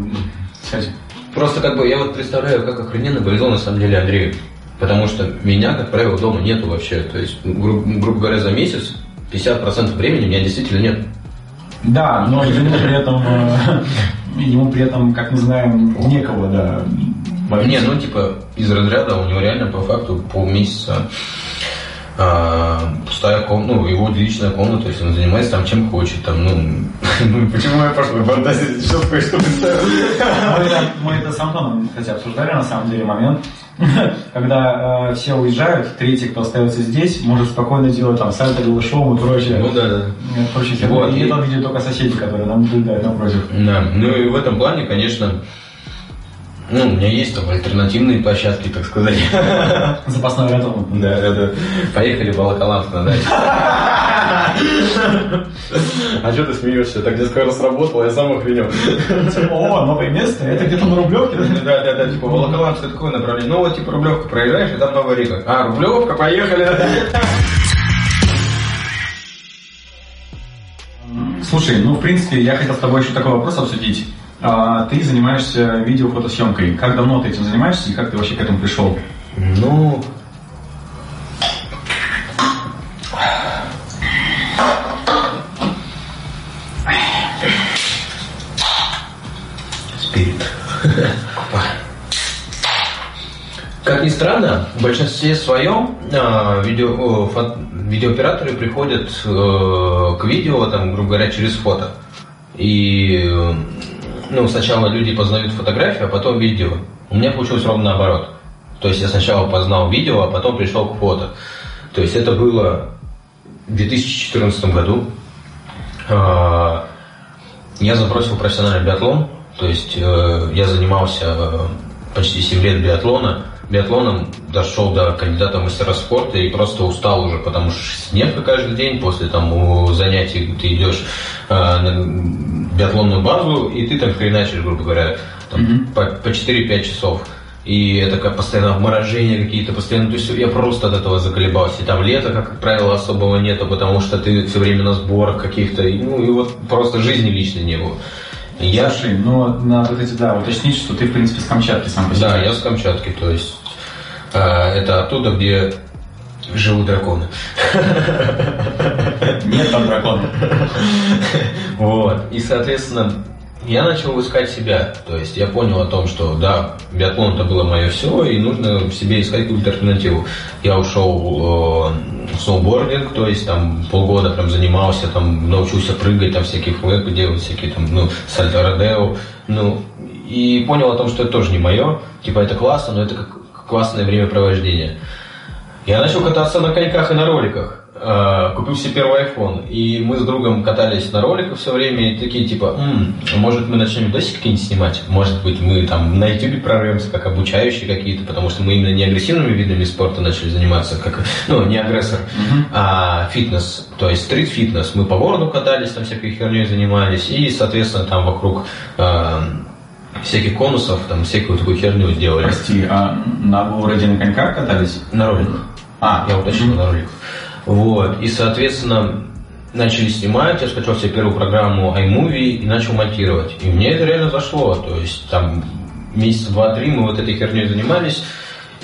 кстати. Просто как бы я вот представляю, как охрененно повезло на самом деле Андрею. Потому что меня, как правило, дома нету вообще. То есть, гру- грубо говоря, за месяц 50% времени меня действительно нет. Да, но ему при этом, э, ему при этом, как мы знаем, некого, да, Не, ну типа из разряда у него реально по факту полмесяца а, пустая комната, ну, его личная комната, то есть он занимается там чем хочет, там, ну, ну почему я прошлый фантазии сейчас кое-что представил? Мы это с Антоном, кстати, обсуждали на самом деле момент, [LAUGHS] когда э, все уезжают, третий, кто остается здесь, может спокойно делать там сальто, голышом и прочее. Ну да, да. Прочее. Вот, и, и это видят только соседи, которые нам наблюдают напротив. Да, ну и в этом плане, конечно, ну, у меня есть там альтернативные площадки, так сказать. [LAUGHS] Запасной рядом. Да, да, да. Поехали в Волоколамск на дачу. [LAUGHS] А что ты смеешься? Так несколько раз работал, я сам охренел. Типа, о, новое место, это где-то на Рублевке? Да, да, да, типа Волоколамск это такое направление. Ну вот типа Рублевка проезжаешь, и там Новая Рига. А, Рублевка, поехали. Слушай, ну в принципе, я хотел с тобой еще такой вопрос обсудить. А, ты занимаешься видеофотосъемкой. Как давно ты этим занимаешься и как ты вообще к этому пришел? Ну, Как ни странно, в большинстве своем э, видео, фо, видеооператоры приходят э, к видео, там, грубо говоря, через фото. И ну, сначала люди познают фотографию, а потом видео. У меня получилось ровно наоборот. То есть я сначала познал видео, а потом пришел к фото. То есть это было в 2014 году. А, я забросил профессиональный биатлон, то есть э, я занимался э, почти 7 лет биатлона. Биатлоном дошел до кандидата в мастера спорта и просто устал уже, потому что снег каждый день, после там занятий ты идешь э, на биатлонную базу, и ты там хреначишь, грубо говоря, там, mm-hmm. по, по 4-5 часов. И это как постоянно обморожение какие-то, постоянно, то есть я просто от этого заколебался. И там лето, как правило, особого нету, потому что ты все время на сборах каких-то, ну и вот просто жизни лично не было. Я... Слушай, ну надо кстати, да, уточнить, что ты, в принципе, с Камчатки сам по себе. Да, я с Камчатки, то есть э, это оттуда, где живут драконы. Нет там дракона. Вот. И, соответственно, я начал искать себя. То есть я понял о том, что да, биатлон это было мое все, и нужно в себе искать какую-то альтернативу. Я ушел э, в сноубординг, то есть там полгода прям занимался, там научился прыгать, там всякие флэпы делать, всякие там, ну, сальто родео, ну, и понял о том, что это тоже не мое. Типа это классно, но это как классное времяпровождение. Я начал кататься на коньках и на роликах. Э, купил себе первый iPhone, и мы с другом катались на роликах все время, и такие типа, М, может мы начнем видосики какие-нибудь снимать, может быть мы там на YouTube прорвемся, как обучающие какие-то, потому что мы именно не агрессивными видами спорта начали заниматься, как, ну, не агрессор, uh-huh. а фитнес, то есть стрит-фитнес. Мы по городу катались, там всякой херней занимались, и, соответственно, там вокруг э, всяких конусов, там всякую такую херню сделали. Прости, а на городе на коньках катались? На роликах. А, я уточнил, на роликах. Вот. И, соответственно, начали снимать, я скачал себе первую программу iMovie и начал монтировать. И мне это реально зашло. То есть там месяц два-три мы вот этой херней занимались.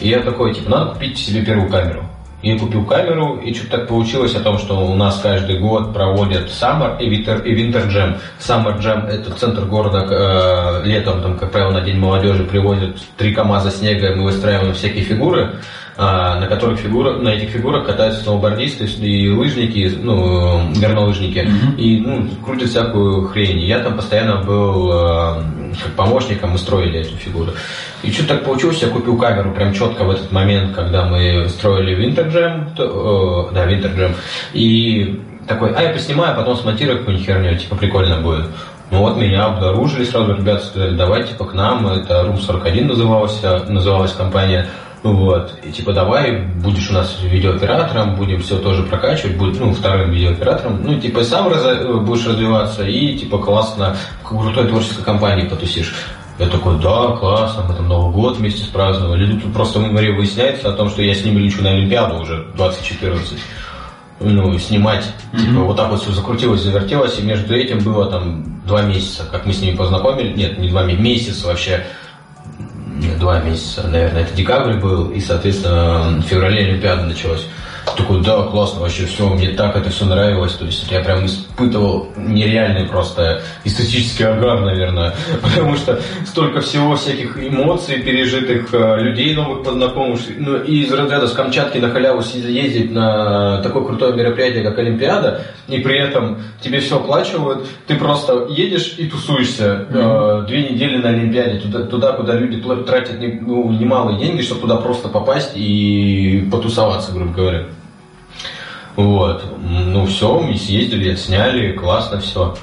И я такой, типа, надо купить себе первую камеру. Я купил камеру, и что-то так получилось о том, что у нас каждый год проводят Summer и Winter, и Winter Jam. Summer Jam – это центр города, э, летом, там, как правило, на День молодежи привозят три КАМАЗа снега, мы выстраиваем всякие фигуры. А, на которых фигура, на этих фигурах катаются сноубордисты и лыжники, ну, горнолыжники, mm-hmm. и ну, крутят всякую хрень. Я там постоянно был э, помощником, мы строили эту фигуру. И что так получилось, я купил камеру прям четко в этот момент, когда мы строили то, э, да, Jam, и такой, а я поснимаю, а потом смонтирую какую-нибудь херню, типа прикольно будет. Ну вот меня обнаружили сразу, ребята сказали, давайте типа к нам, это Room 41 называлась, называлась компания, вот. И типа давай, будешь у нас видеооператором, будем все тоже прокачивать, будет, ну, вторым видеооператором. Ну, типа сам раз, будешь развиваться и типа классно в крутой творческой компании потусишь. Я такой, да, классно, мы там Новый год вместе спраздновали. Тут просто мы говорим, выясняется о том, что я с ними лечу на Олимпиаду уже 2014 ну, снимать. Mm-hmm. Типа, вот так вот все закрутилось, завертелось, и между этим было там два месяца, как мы с ними познакомились. Нет, не два месяца, месяц вообще два месяца, наверное, это декабрь был, и, соответственно, в феврале Олимпиада началась. Такой, да, классно, вообще все, мне так это все нравилось. То есть я прям испытывал нереальный просто эстетический агар, наверное. [LAUGHS] Потому что столько всего всяких эмоций пережитых, э, людей новых познакомишь. Ну и из разряда с Камчатки на халяву ездить на такое крутое мероприятие, как Олимпиада, и при этом тебе все оплачивают, ты просто едешь и тусуешься mm-hmm. две недели на Олимпиаде, туда, туда куда люди тратят ну, немалые деньги, чтобы туда просто попасть и потусоваться, грубо говоря. Вот. Ну все, мы съездили, сняли, классно все.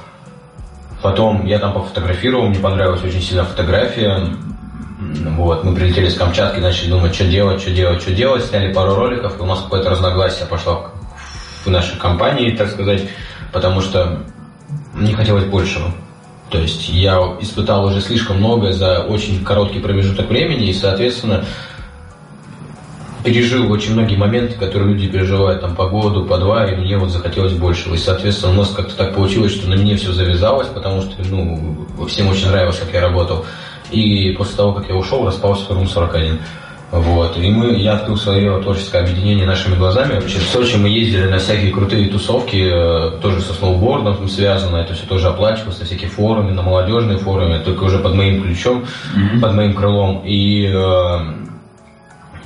Потом я там пофотографировал, мне понравилась очень сильно фотография. Вот, мы прилетели с Камчатки, начали думать, что делать, что делать, что делать. Сняли пару роликов, и у нас какое-то разногласие пошло в нашей компании, так сказать, потому что не хотелось большего. То есть я испытал уже слишком много за очень короткий промежуток времени, и, соответственно, пережил очень многие моменты, которые люди переживают там по году, по два, и мне вот захотелось большего. И, соответственно, у нас как-то так получилось, что на мне все завязалось, потому что, ну, всем очень нравилось, как я работал. И после того, как я ушел, распался Форум 41. Вот. И мы, я открыл свое творческое объединение нашими глазами. Вообще в Сочи мы ездили на всякие крутые тусовки, э, тоже со сноубордом связано, это все тоже оплачивалось, на всякие форумы, на молодежные форумы, только уже под моим ключом, mm-hmm. под моим крылом. И э,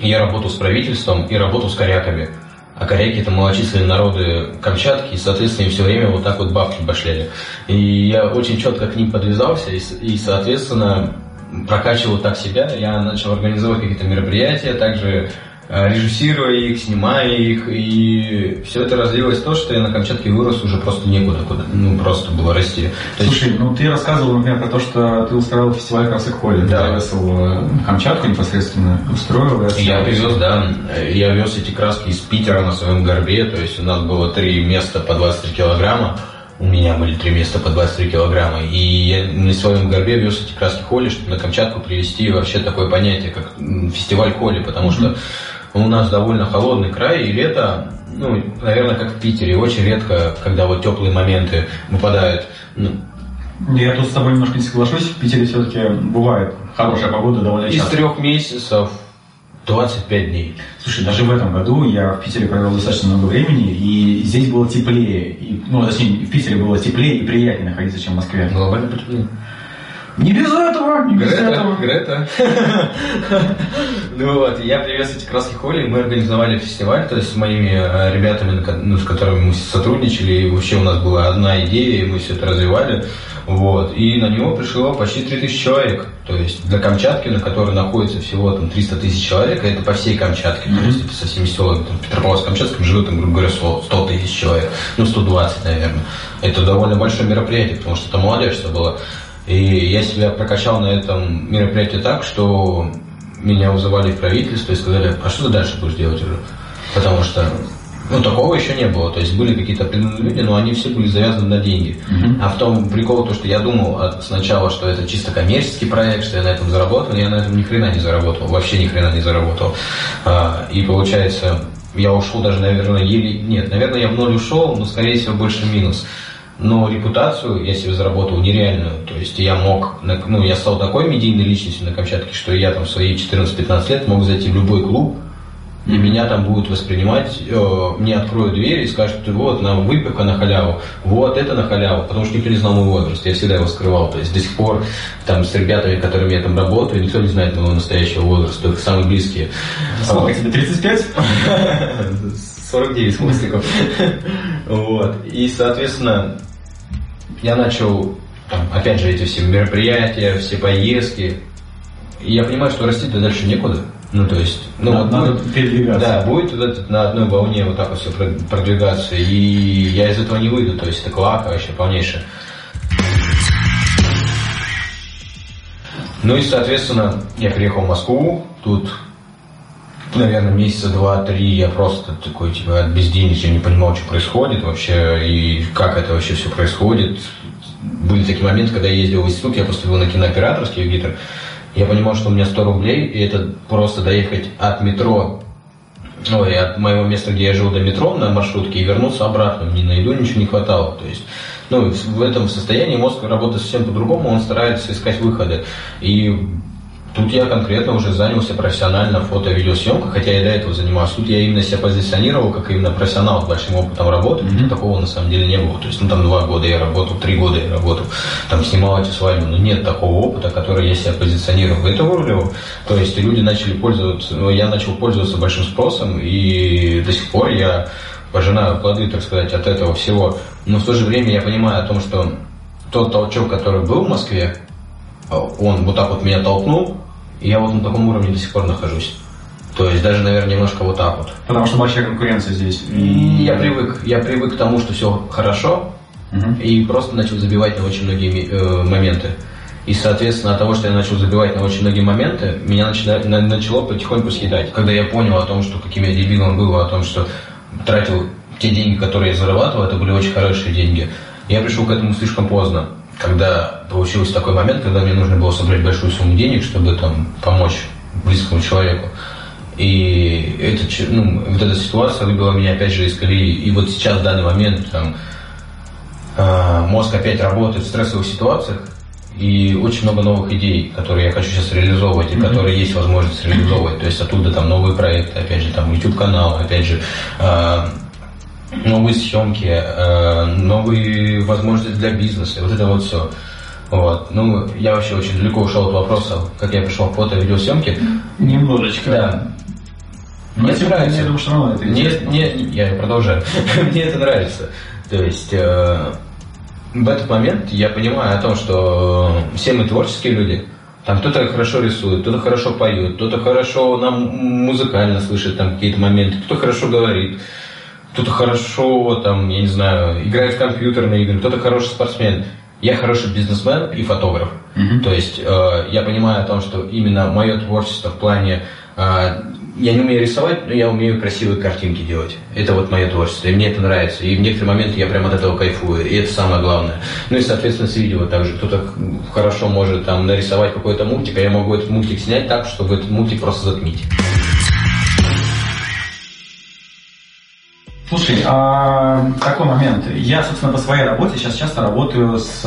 я работал с правительством и работал с коряками. А коряки это малочисленные народы Камчатки, и, соответственно, им все время вот так вот бабки башляли. И я очень четко к ним подвязался, и, и соответственно, прокачивал так себя. Я начал организовывать какие-то мероприятия, также режиссируя их, снимая их, и все это разлилось в то, что я на Камчатке вырос уже просто некуда, куда, ну просто было расти. Слушай, есть... ну ты рассказывал, например, про то, что ты устраивал фестиваль Красок Холли, да. ты привезл Камчатку непосредственно, устроил. Я привез, да, я вез эти краски из Питера на своем горбе, то есть у нас было три места по 23 килограмма, у меня были три места по 23 килограмма. И я на своем горбе вез эти краски холли, чтобы на Камчатку привести вообще такое понятие, как фестиваль холли, потому что у нас довольно холодный край, и лето, ну, наверное, как в Питере, очень редко, когда вот теплые моменты выпадают. Ну, я тут с тобой немножко не соглашусь, в Питере все-таки бывает хорошая погода довольно часто. Из трех месяцев 25 дней. Слушай, даже в этом году я в Питере провел достаточно много времени, и здесь было теплее. И, ну, точнее, в Питере было теплее и приятнее находиться, чем в Москве. Глобально потеплее. Не без этого, не без Грета, этого. Грета. [LAUGHS] ну вот, я привез эти краски Холли, мы организовали фестиваль, то есть с моими э, ребятами, ну, с которыми мы сотрудничали, и вообще у нас была одна идея, и мы все это развивали. Вот. И на него пришло почти 3000 человек. То есть для Камчатки, на которой находится всего там 300 тысяч человек, это по всей Камчатке. Mm-hmm. То есть это со всеми селами. Петропавловск-Камчатском живет, там, грубо говоря, 100 тысяч человек. Ну, 120, наверное. Это довольно большое мероприятие, потому что это молодежь все было. И я себя прокачал на этом мероприятии так, что меня вызывали в правительство и сказали, а что ты дальше будешь делать уже? Потому что ну, такого еще не было. То есть были какие-то определенные люди, но они все были завязаны на деньги. Uh-huh. А в том прикол, то, что я думал от, сначала, что это чисто коммерческий проект, что я на этом заработал, я на этом ни хрена не заработал, вообще ни хрена не заработал. А, и получается, я ушел даже, наверное, еле... Нет, наверное, я в ноль ушел, но, скорее всего, больше минус но репутацию я себе заработал нереальную. То есть я мог, ну, я стал такой медийной личностью на Камчатке, что я там в свои 14-15 лет мог зайти в любой клуб, и меня там будут воспринимать, э, мне откроют дверь и скажут, вот, на выпивка на халяву, вот это на халяву, потому что никто не знал мой возраст, я всегда его скрывал, то есть до сих пор там с ребятами, которыми я там работаю, никто не знает моего настоящего возраста, только самые близкие. Сколько тебе, 35? 49 хвостиков. Вот. И, соответственно, я начал, там, опять же, эти все мероприятия, все поездки. И я понимаю, что расти-то дальше некуда. Ну, то есть, ну, надо, вот надо будет, передвигаться. Да, будет вот на одной волне вот так вот все продвигаться. И я из этого не выйду. То есть, это клака вообще полнейшая. Ну и, соответственно, я приехал в Москву. Тут наверное, месяца два-три я просто такой, типа, от безденежья не понимал, что происходит вообще, и как это вообще все происходит. Были такие моменты, когда я ездил в институт, я поступил на кинооператорский в ГИТР, я понимал, что у меня 100 рублей, и это просто доехать от метро, ой, от моего места, где я жил, до метро на маршрутке и вернуться обратно. Мне на еду ничего не хватало. То есть, ну, в этом состоянии мозг работает совсем по-другому, он старается искать выходы. И Тут я конкретно уже занялся профессионально фото-видеосъемкой, хотя я до этого занимался. Тут я именно себя позиционировал как именно профессионал с большим опытом работы. Mm-hmm. Такого на самом деле не было. То есть, ну там два года я работал, три года я работал, там снимал эти свадьбы, но нет такого опыта, который я себя позиционировал. Это вырулило. То есть люди начали пользоваться, ну, я начал пользоваться большим спросом, и до сих пор я пожинаю плоды, так сказать, от этого всего. Но в то же время я понимаю о том, что тот толчок, который был в Москве, он вот так вот меня толкнул, и я вот на таком уровне до сих пор нахожусь. То есть даже, наверное, немножко вот так вот. Потому что большая конкуренция здесь. И я привык, я привык к тому, что все хорошо, угу. и просто начал забивать на очень многие э, моменты. И, соответственно, от того, что я начал забивать на очень многие моменты, меня начало, начало потихоньку съедать. Когда я понял о том, что каким я дебилом был, о том, что тратил те деньги, которые я зарабатывал, это были очень хорошие деньги, я пришел к этому слишком поздно когда получился такой момент, когда мне нужно было собрать большую сумму денег, чтобы там помочь близкому человеку. И это, ну, вот эта ситуация выбила меня опять же из колеи. И вот сейчас, в данный момент, там, э, мозг опять работает в стрессовых ситуациях, и очень много новых идей, которые я хочу сейчас реализовывать, и mm-hmm. которые есть возможность реализовывать. То есть оттуда там новые проекты, опять же, там YouTube канал, опять же, э, новые съемки, э, новые возможности для бизнеса, вот это вот все. Вот. Ну, я вообще очень далеко ушел от вопроса, как я пришел в фото и видеосъемки. Немножечко. Да. Мне это нравится. Я думаю, что равно это Нет, нет, я продолжаю. [LAUGHS] Мне это нравится. То есть э, в этот момент я понимаю о том, что все мы творческие люди. Там кто-то хорошо рисует, кто-то хорошо поет, кто-то хорошо нам музыкально слышит там какие-то моменты, кто-то хорошо говорит кто-то хорошо, там, я не знаю, играет в компьютерные игры, кто-то хороший спортсмен. Я хороший бизнесмен и фотограф. Mm-hmm. То есть э, я понимаю о том, что именно мое творчество в плане э, я не умею рисовать, но я умею красивые картинки делать. Это вот мое творчество, и мне это нравится. И в некоторые моменты я прям от этого кайфую, и это самое главное. Ну и, соответственно, с видео также. Кто-то хорошо может там нарисовать какой-то мультик, а я могу этот мультик снять так, чтобы этот мультик просто затмить. Слушай, а, такой момент. Я, собственно, по своей работе сейчас часто работаю с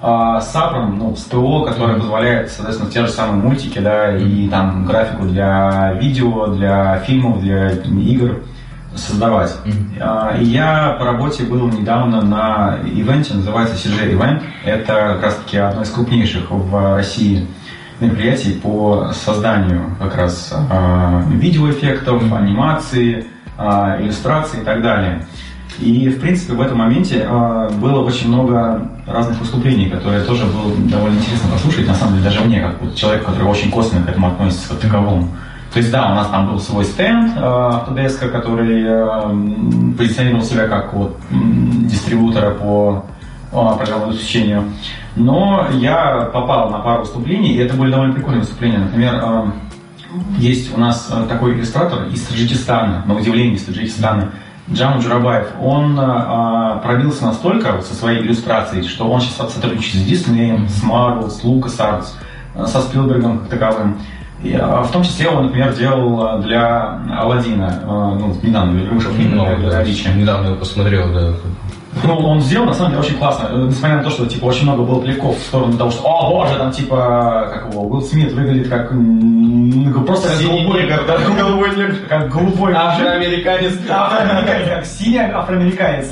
а, САПРом, ну, с ТО, которое позволяет, соответственно, те же самые мультики, да, и там графику для видео, для фильмов, для игр создавать. Mm-hmm. И я по работе был недавно на ивенте, называется CG Event. Это как раз таки одно из крупнейших в России мероприятий по созданию как раз э, видеоэффектов, анимации, а, иллюстрации и так далее. И, в принципе, в этом моменте э, было очень много разных выступлений, которые тоже было довольно интересно послушать, на самом деле, даже мне, как вот человек, который очень косвенно к этому относится, как таковому. То есть, да, у нас там был свой стенд э, Autodesk, который позиционировал себя как вот, дистрибутора по программному обеспечению. Но я попал на пару выступлений, и это были довольно прикольные выступления. Например, есть у нас э, такой иллюстратор из Таджикистана, на удивление из Таджикистана, Джаму Джурабаев. Он э, пробился настолько со своей иллюстрацией, что он сейчас сотрудничает с Диснеем, с Марвел, с Лукас э, со Спилбергом как таковым. И, в том числе он, например, делал для Алладина, ну, недавно вышел фильм ну, Недавно его посмотрел, да. Ну, он сделал, на самом деле, очень классно. Э, несмотря на то, что, типа, очень много было плевков в сторону того, что, о, боже, там, типа, как его, Уилл Смит выглядит как просто как голубой, как, голубой, [LAUGHS] как голубой афроамериканец. [LAUGHS] Афроамериканец, как синий афроамериканец.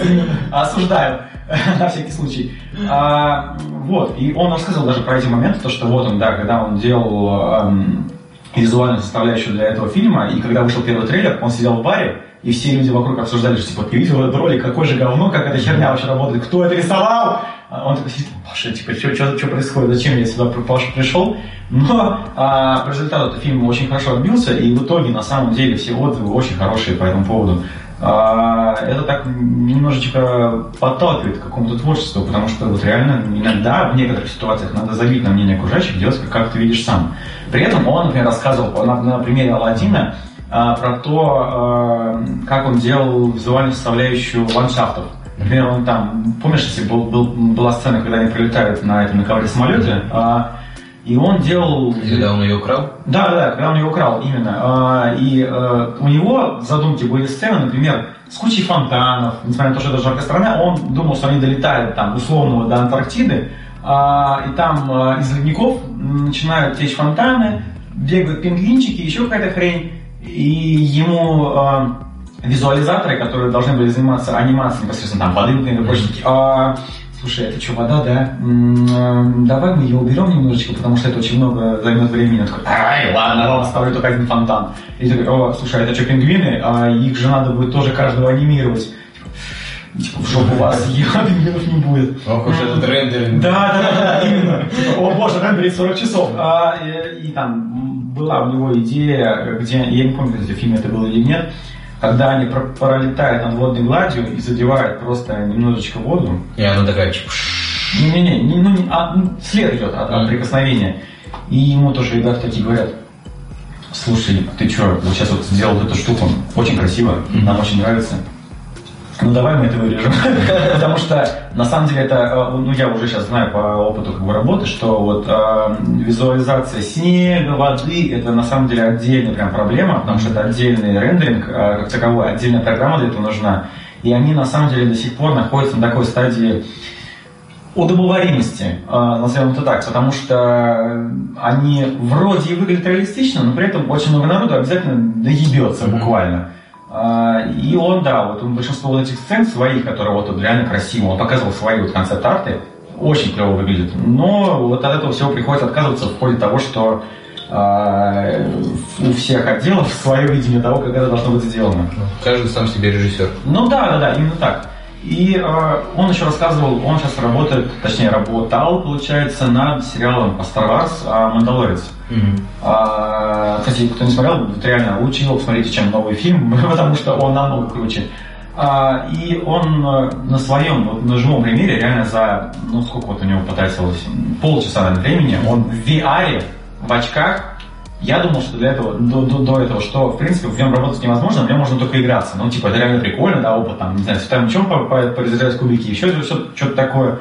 Осуждаю [LAUGHS] на всякий случай. А, вот, и он рассказал даже про эти моменты, то, что вот он, да, когда он делал эм, визуальную составляющую для этого фильма, и когда вышел первый трейлер, он сидел в баре, и все люди вокруг обсуждали, что типа, ты видел этот ролик, какой же говно, как эта херня вообще работает, кто это рисовал? А он такой сидит, Паша, типа, что, что, что происходит, зачем я сюда Паша пришел? Но а, по результату этот фильм очень хорошо отбился, и в итоге, на самом деле, все отзывы очень хорошие по этому поводу. А, это так немножечко подталкивает к какому-то творчеству, потому что вот реально иногда в некоторых ситуациях надо забить на мнение окружающих, делать как ты видишь сам. При этом он, например, рассказывал на, на примере Алладина, а, про то, а, как он делал визуальную составляющую ландшафтов. Например, он там, помнишь, если был, был, была сцена, когда они прилетают на этом на ковре самолете, а, и он делал... Когда он ее украл? Да, да, когда он ее украл, именно. А, и а, у него в задумке были сцены, например, с кучей фонтанов, несмотря на то, что это жаркая страна, он думал, что они долетают там условно до Антарктиды, и там а, из ледников начинают течь фонтаны, бегают пингвинчики, еще какая-то хрень, и ему а, визуализаторы, которые должны были заниматься анимацией непосредственно там воды, например, mm-hmm. а, слушай, это что, вода, да? Давай мы ее уберем немножечко, потому что это очень много займет времени. Такой, ай, ладно, ладно, оставлю только один фонтан. И такой, о, слушай, это что, пингвины? А их же надо будет тоже каждого анимировать. Типа, в жопу вас, пингвинов не будет. Ох уж этот рендеринг. Да, да, да, именно. Типа, о боже, рендерить 40 часов. А, и, и там была у него идея, где, я не помню, в фильме это было или нет, когда они пролетают над водной гладью и задевают просто немножечко воду. И она такая чипш. Не-не-не, не, ну, а, след идет от, от прикосновения. И ему тоже ребята такие говорят, слушай, ты что, вот сейчас вот сделал эту штуку, очень красиво, нам очень нравится. Ну давай мы это вырежем. [LAUGHS] Потому что на самом деле это, э, ну я уже сейчас знаю по опыту как бы работы, что вот э, визуализация снега, воды, это на самом деле отдельная прям проблема, потому что это отдельный рендеринг, э, как таковой, отдельная программа для этого нужна. И они на самом деле до сих пор находятся на такой стадии удобоваримости, э, назовем это так, потому что они вроде и выглядят реалистично, но при этом очень много народу обязательно доебется буквально. А, и он, да, вот он большинство вот этих сцен своих, которые вот реально красиво, он показывал свои вот концепт-арты, очень клево выглядит. Но вот от этого всего приходится отказываться в ходе того, что э, у всех отделов [LAUGHS] свое видение того, как это должно быть сделано. Каждый сам себе режиссер. Ну да, да, да, именно так. И э, он еще рассказывал, он сейчас работает, точнее работал, получается, над сериалом по Star Wars «Мандалорец». Mm-hmm. А, кстати, кто не смотрел, реально лучше его посмотрите, чем новый фильм, [LAUGHS] потому что он намного круче. А, и он э, на своем, вот на живом примере, реально за, ну сколько вот у него потратилось, полчаса наверное, времени, он в VR, в очках, я думал, что для этого, до, до, до этого, что, в принципе, в нем работать невозможно, в нем можно только играться. Ну, типа, это реально прикольно, да, опыт, там, не знаю, с вторым мечом поразрезать кубики, еще что-то такое.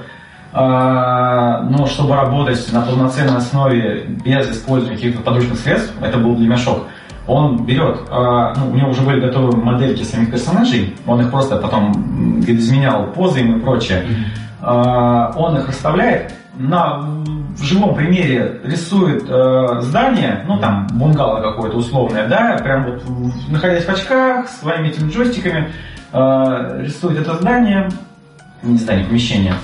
А, но чтобы работать на полноценной основе без использования каких-то подручных средств, это был для меня шок. Он берет, а, ну, у него уже были готовы модельки самих персонажей, он их просто потом изменял позы и прочее. А, он их расставляет, на в живом примере рисует э, здание, ну там бунгало какое-то условное, да, прям вот находясь в очках, своими этими джойстиками, э, рисует это здание, не здание, помещение,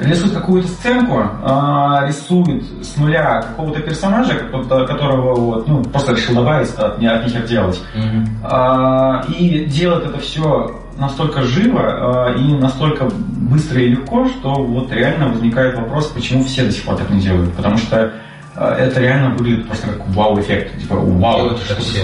рисует какую-то сценку, э, рисует с нуля какого-то персонажа, которого вот, ну, просто решил добавить, от, от них делать. Mm-hmm. Э, и делает это все настолько живо э, и настолько быстро и легко, что вот реально возникает вопрос, почему все до сих пор так не делают. Потому что э, это реально выглядит просто как вау-эффект. Типа, вау, это что все.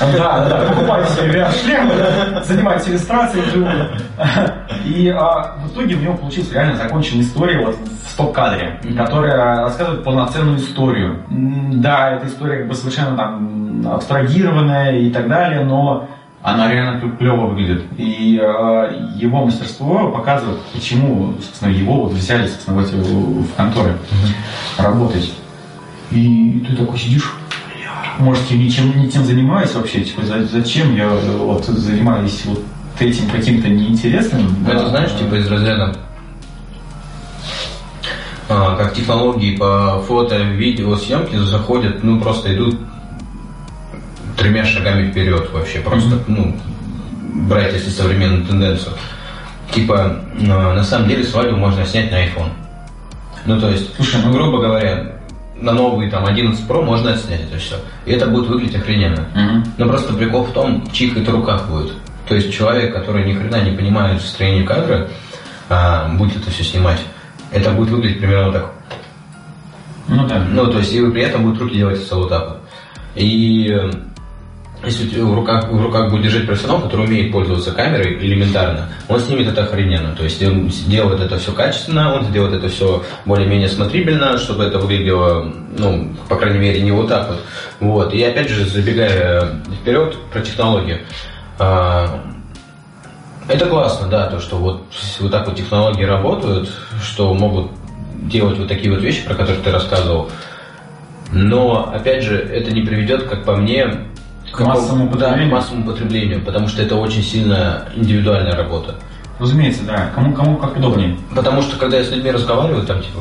Да, да, покупайте себе VR-шлемы, занимайтесь иллюстрацией вживую. [LAUGHS] И а, в итоге у него получилась реально законченная история вот в стоп-кадре, которая рассказывает полноценную историю. Да, эта история как бы совершенно там абстрагированная и так далее, но она реально клево выглядит. И э, его мастерство показывает, почему, собственно, его вот взяли, собственно, в, эти, в конторы mm-hmm. работать. И ты такой сидишь, может, я ничем не тем занимаюсь вообще, типа, зачем я вот занимаюсь вот этим каким-то неинтересным. Это знаешь, типа из разряда а, как технологии по фото, видео, съемке заходят, ну просто идут тремя шагами вперед вообще. Просто, mm-hmm. ну, брать, если современную тенденцию. Типа, на самом деле свадьбу можно снять на iPhone. Ну, то есть, Слушай, ну, грубо говоря, на новый там 11 Pro можно отснять это все. И это будет выглядеть охрененно. Mm-hmm. Но просто прикол в том, в чьих это руках будет. То есть человек, который ни хрена не понимает строение кадра, а, будет это все снимать, это будет выглядеть примерно так. Ну да. Ну, то есть, и при этом будут руки делать все вот так вот. И если в руках, в руках будет держать профессионал, который умеет пользоваться камерой элементарно, он снимет это охрененно. То есть он сделает это все качественно, он сделает это все более-менее смотрибельно, чтобы это выглядело, ну, по крайней мере, не вот так вот. Вот. И опять же, забегая вперед про технологию. А, это классно, да, то, что вот, вот так вот технологии работают, что могут делать вот такие вот вещи, про которые ты рассказывал. Но, опять же, это не приведет, как по мне, к массовому потреблению. Да, массовому потреблению, потому что это очень сильно индивидуальная работа. Разумеется, да. Кому, кому как удобнее. Потому что, когда я с людьми разговариваю, там, типа,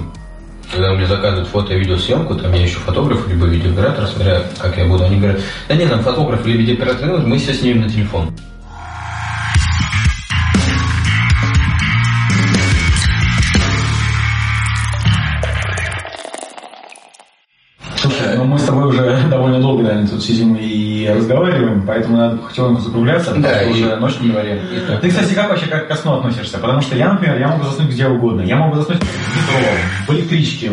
когда меня заказывают фото и видеосъемку, там я ищу фотографа, либо видеооператора, смотря как я буду, они говорят, да нет, нам фотограф или видеооператор не мы все снимем на телефон. Уже [LAUGHS] довольно долго, наверное, тут сидим и разговариваем, поэтому надо потихоньку закругляться, потому Да, что и- уже ночь на дворе. так. Ты, кстати, как вообще как ко сну относишься? Потому что я, например, я могу заснуть где угодно. Я могу заснуть в метро, в электричке,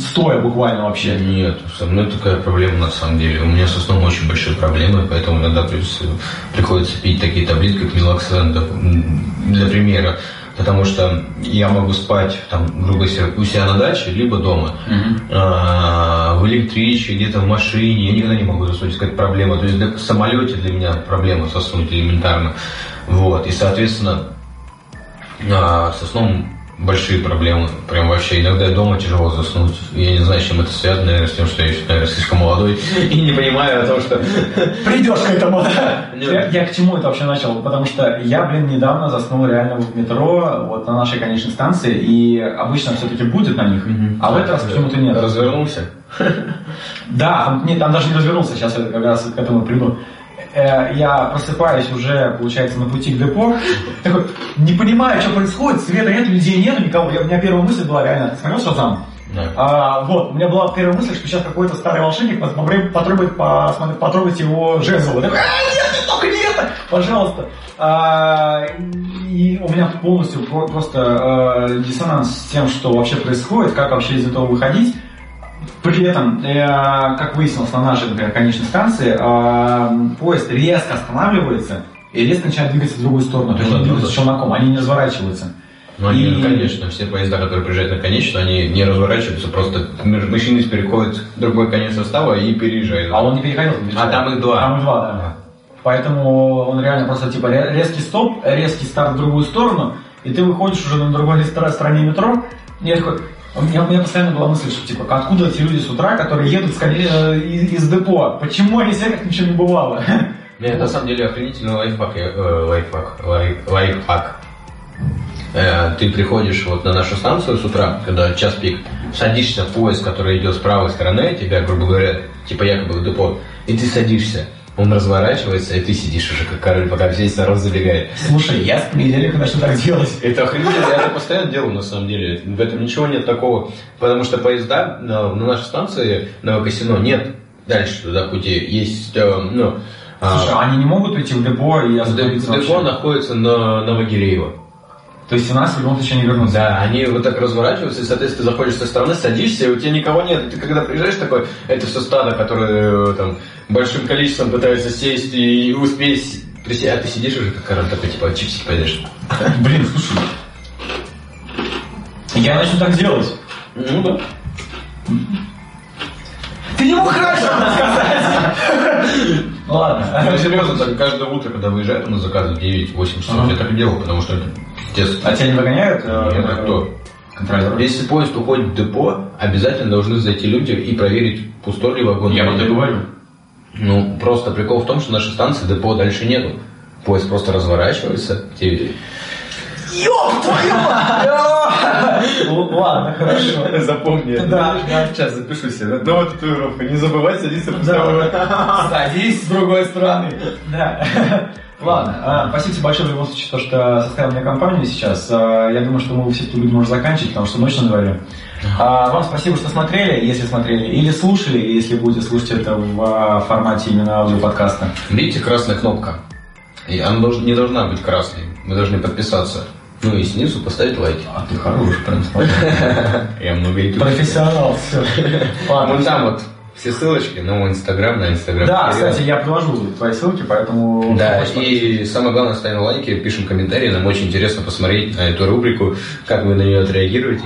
стоя буквально вообще. Нет, со мной такая проблема на самом деле. У меня со сном очень большие проблемы, поэтому иногда э, приходится пить такие таблетки, как мелоксан, для примера. Потому что я могу спать, там, грубо говоря, у себя на даче, либо дома. А, в электричке, где-то в машине. Я никогда не могу заснуть, какая-то проблема. То есть в самолете для меня проблема заснуть элементарно. Вот. И, соответственно, а, со сном большие проблемы. Прям вообще. Иногда дома тяжело заснуть. Я не знаю, с чем это связано, наверное, с тем, что я еще, наверное, слишком молодой [LAUGHS] и не понимаю о том, что... Придешь к этому? Нет. Я, я к чему это вообще начал? Потому что я, блин, недавно заснул реально в метро, вот на нашей конечной станции, и обычно все-таки будет на них, а в этот раз почему-то нет. Развернулся. [LAUGHS] Да, нет, там даже не развернулся, сейчас я как раз к этому приду. Э, Я просыпаюсь уже, получается, на пути к депо, такой, не понимаю, что происходит, света нет, людей нет, никого. Я, у меня первая мысль была реально, ты смотрел, что там? Да. А, вот, у меня была первая мысль, что сейчас какой-то старый волшебник посмотри- потрогать его жезл. Я такой, а, нет, только не это, пожалуйста. А, и у меня полностью про- просто э, диссонанс с тем, что вообще происходит, как вообще из этого выходить. При этом, э, как выяснилось на нашей, конечной станции, э, поезд резко останавливается и резко начинает двигаться в другую сторону. То есть Ну они да, двигаются да. челноком, они не разворачиваются. Ну, они, И- ну, конечно, все поезда, которые приезжают на конечную, они не разворачиваются, просто машинист переходит в другой конец состава и переезжает. А он не переходил. А там их два. Там их два, да. Поэтому он реально просто типа ре- резкий стоп, резкий старт в другую сторону, и ты выходишь уже на другой стороне метро. И я такой, у меня, у меня постоянно была мысль, что типа, откуда эти люди с утра, которые едут с э, из, из депо? Почему они все как ничего не бывало? [LAUGHS] Нет, на самом деле охренительный лайфхак. э, лайфхак. лай- лайфхак. Э, Ты приходишь вот на нашу станцию с утра, когда час пик, садишься в поезд, который идет с правой стороны, тебя, грубо говоря, типа якобы в депо, и ты садишься. Он разворачивается, и ты сидишь уже как король, пока весь народ забегает. Слушай, я с понедельника начну так делать. Это охренительно, я это постоянно делаю на самом деле. В этом ничего нет такого. Потому что поезда на, на нашей станции Новокосино нет дальше туда пути. Есть, э, ну, а, Слушай, а они не могут прийти в депо и в остановиться депо вообще? находится на Новогиреево. То есть у нас в любом случае не вернутся. Да, они вот так разворачиваются, и, соответственно, ты заходишь со стороны, садишься, и у тебя никого нет. И ты когда приезжаешь такой, это все стадо, которое э, там большим количеством пытаются сесть и успеть присесть, а ты сидишь уже как король, такой, типа, чипсик пойдешь. [LAUGHS] Блин, слушай. Я начну так делать. Ну да. Ты раньше это сказать! [LAUGHS] Ладно. [LAUGHS] Ну, серьезно, так каждое утро, когда выезжает, он заказывает 9-8 часов. Я так и делал, потому что пиздец. А тебя не выгоняют? э, Нет, а кто? Контролер. Если поезд уходит в депо, обязательно должны зайти люди и проверить, пустой ли вагон. Я вот и говорю. Ну, просто прикол в том, что нашей станции депо дальше нету. Поезд просто разворачивается. Ёб твою! [LAUGHS] Ну, Ладно, хорошо. Запомни. Да. Сейчас запишу себе. Новая татуировка. Не забывай садиться в Садись с другой стороны. Да. Ладно, а, спасибо тебе большое в любом случае, то, что составил мне компанию сейчас. А, Я думаю, что мы все-таки будем уже заканчивать, потому что ночь на дворе. А, Вам спасибо, что смотрели, если смотрели, или слушали, если будете слушать это в формате именно аудиоподкаста. Видите, красная кнопка. И она не должна быть красной. Мы должны подписаться. Ну и снизу поставить лайк. А ты хорош, прям смотри. [LAUGHS] Я много YouTube. Профессионал, все. [LAUGHS] Вон там вот все ссылочки на мой инстаграм, на инстаграм. Да, кстати, я приложу твои ссылки, поэтому... Да, и самое главное, ставим лайки, пишем комментарии. Нам очень интересно посмотреть на эту рубрику, как вы на нее отреагируете.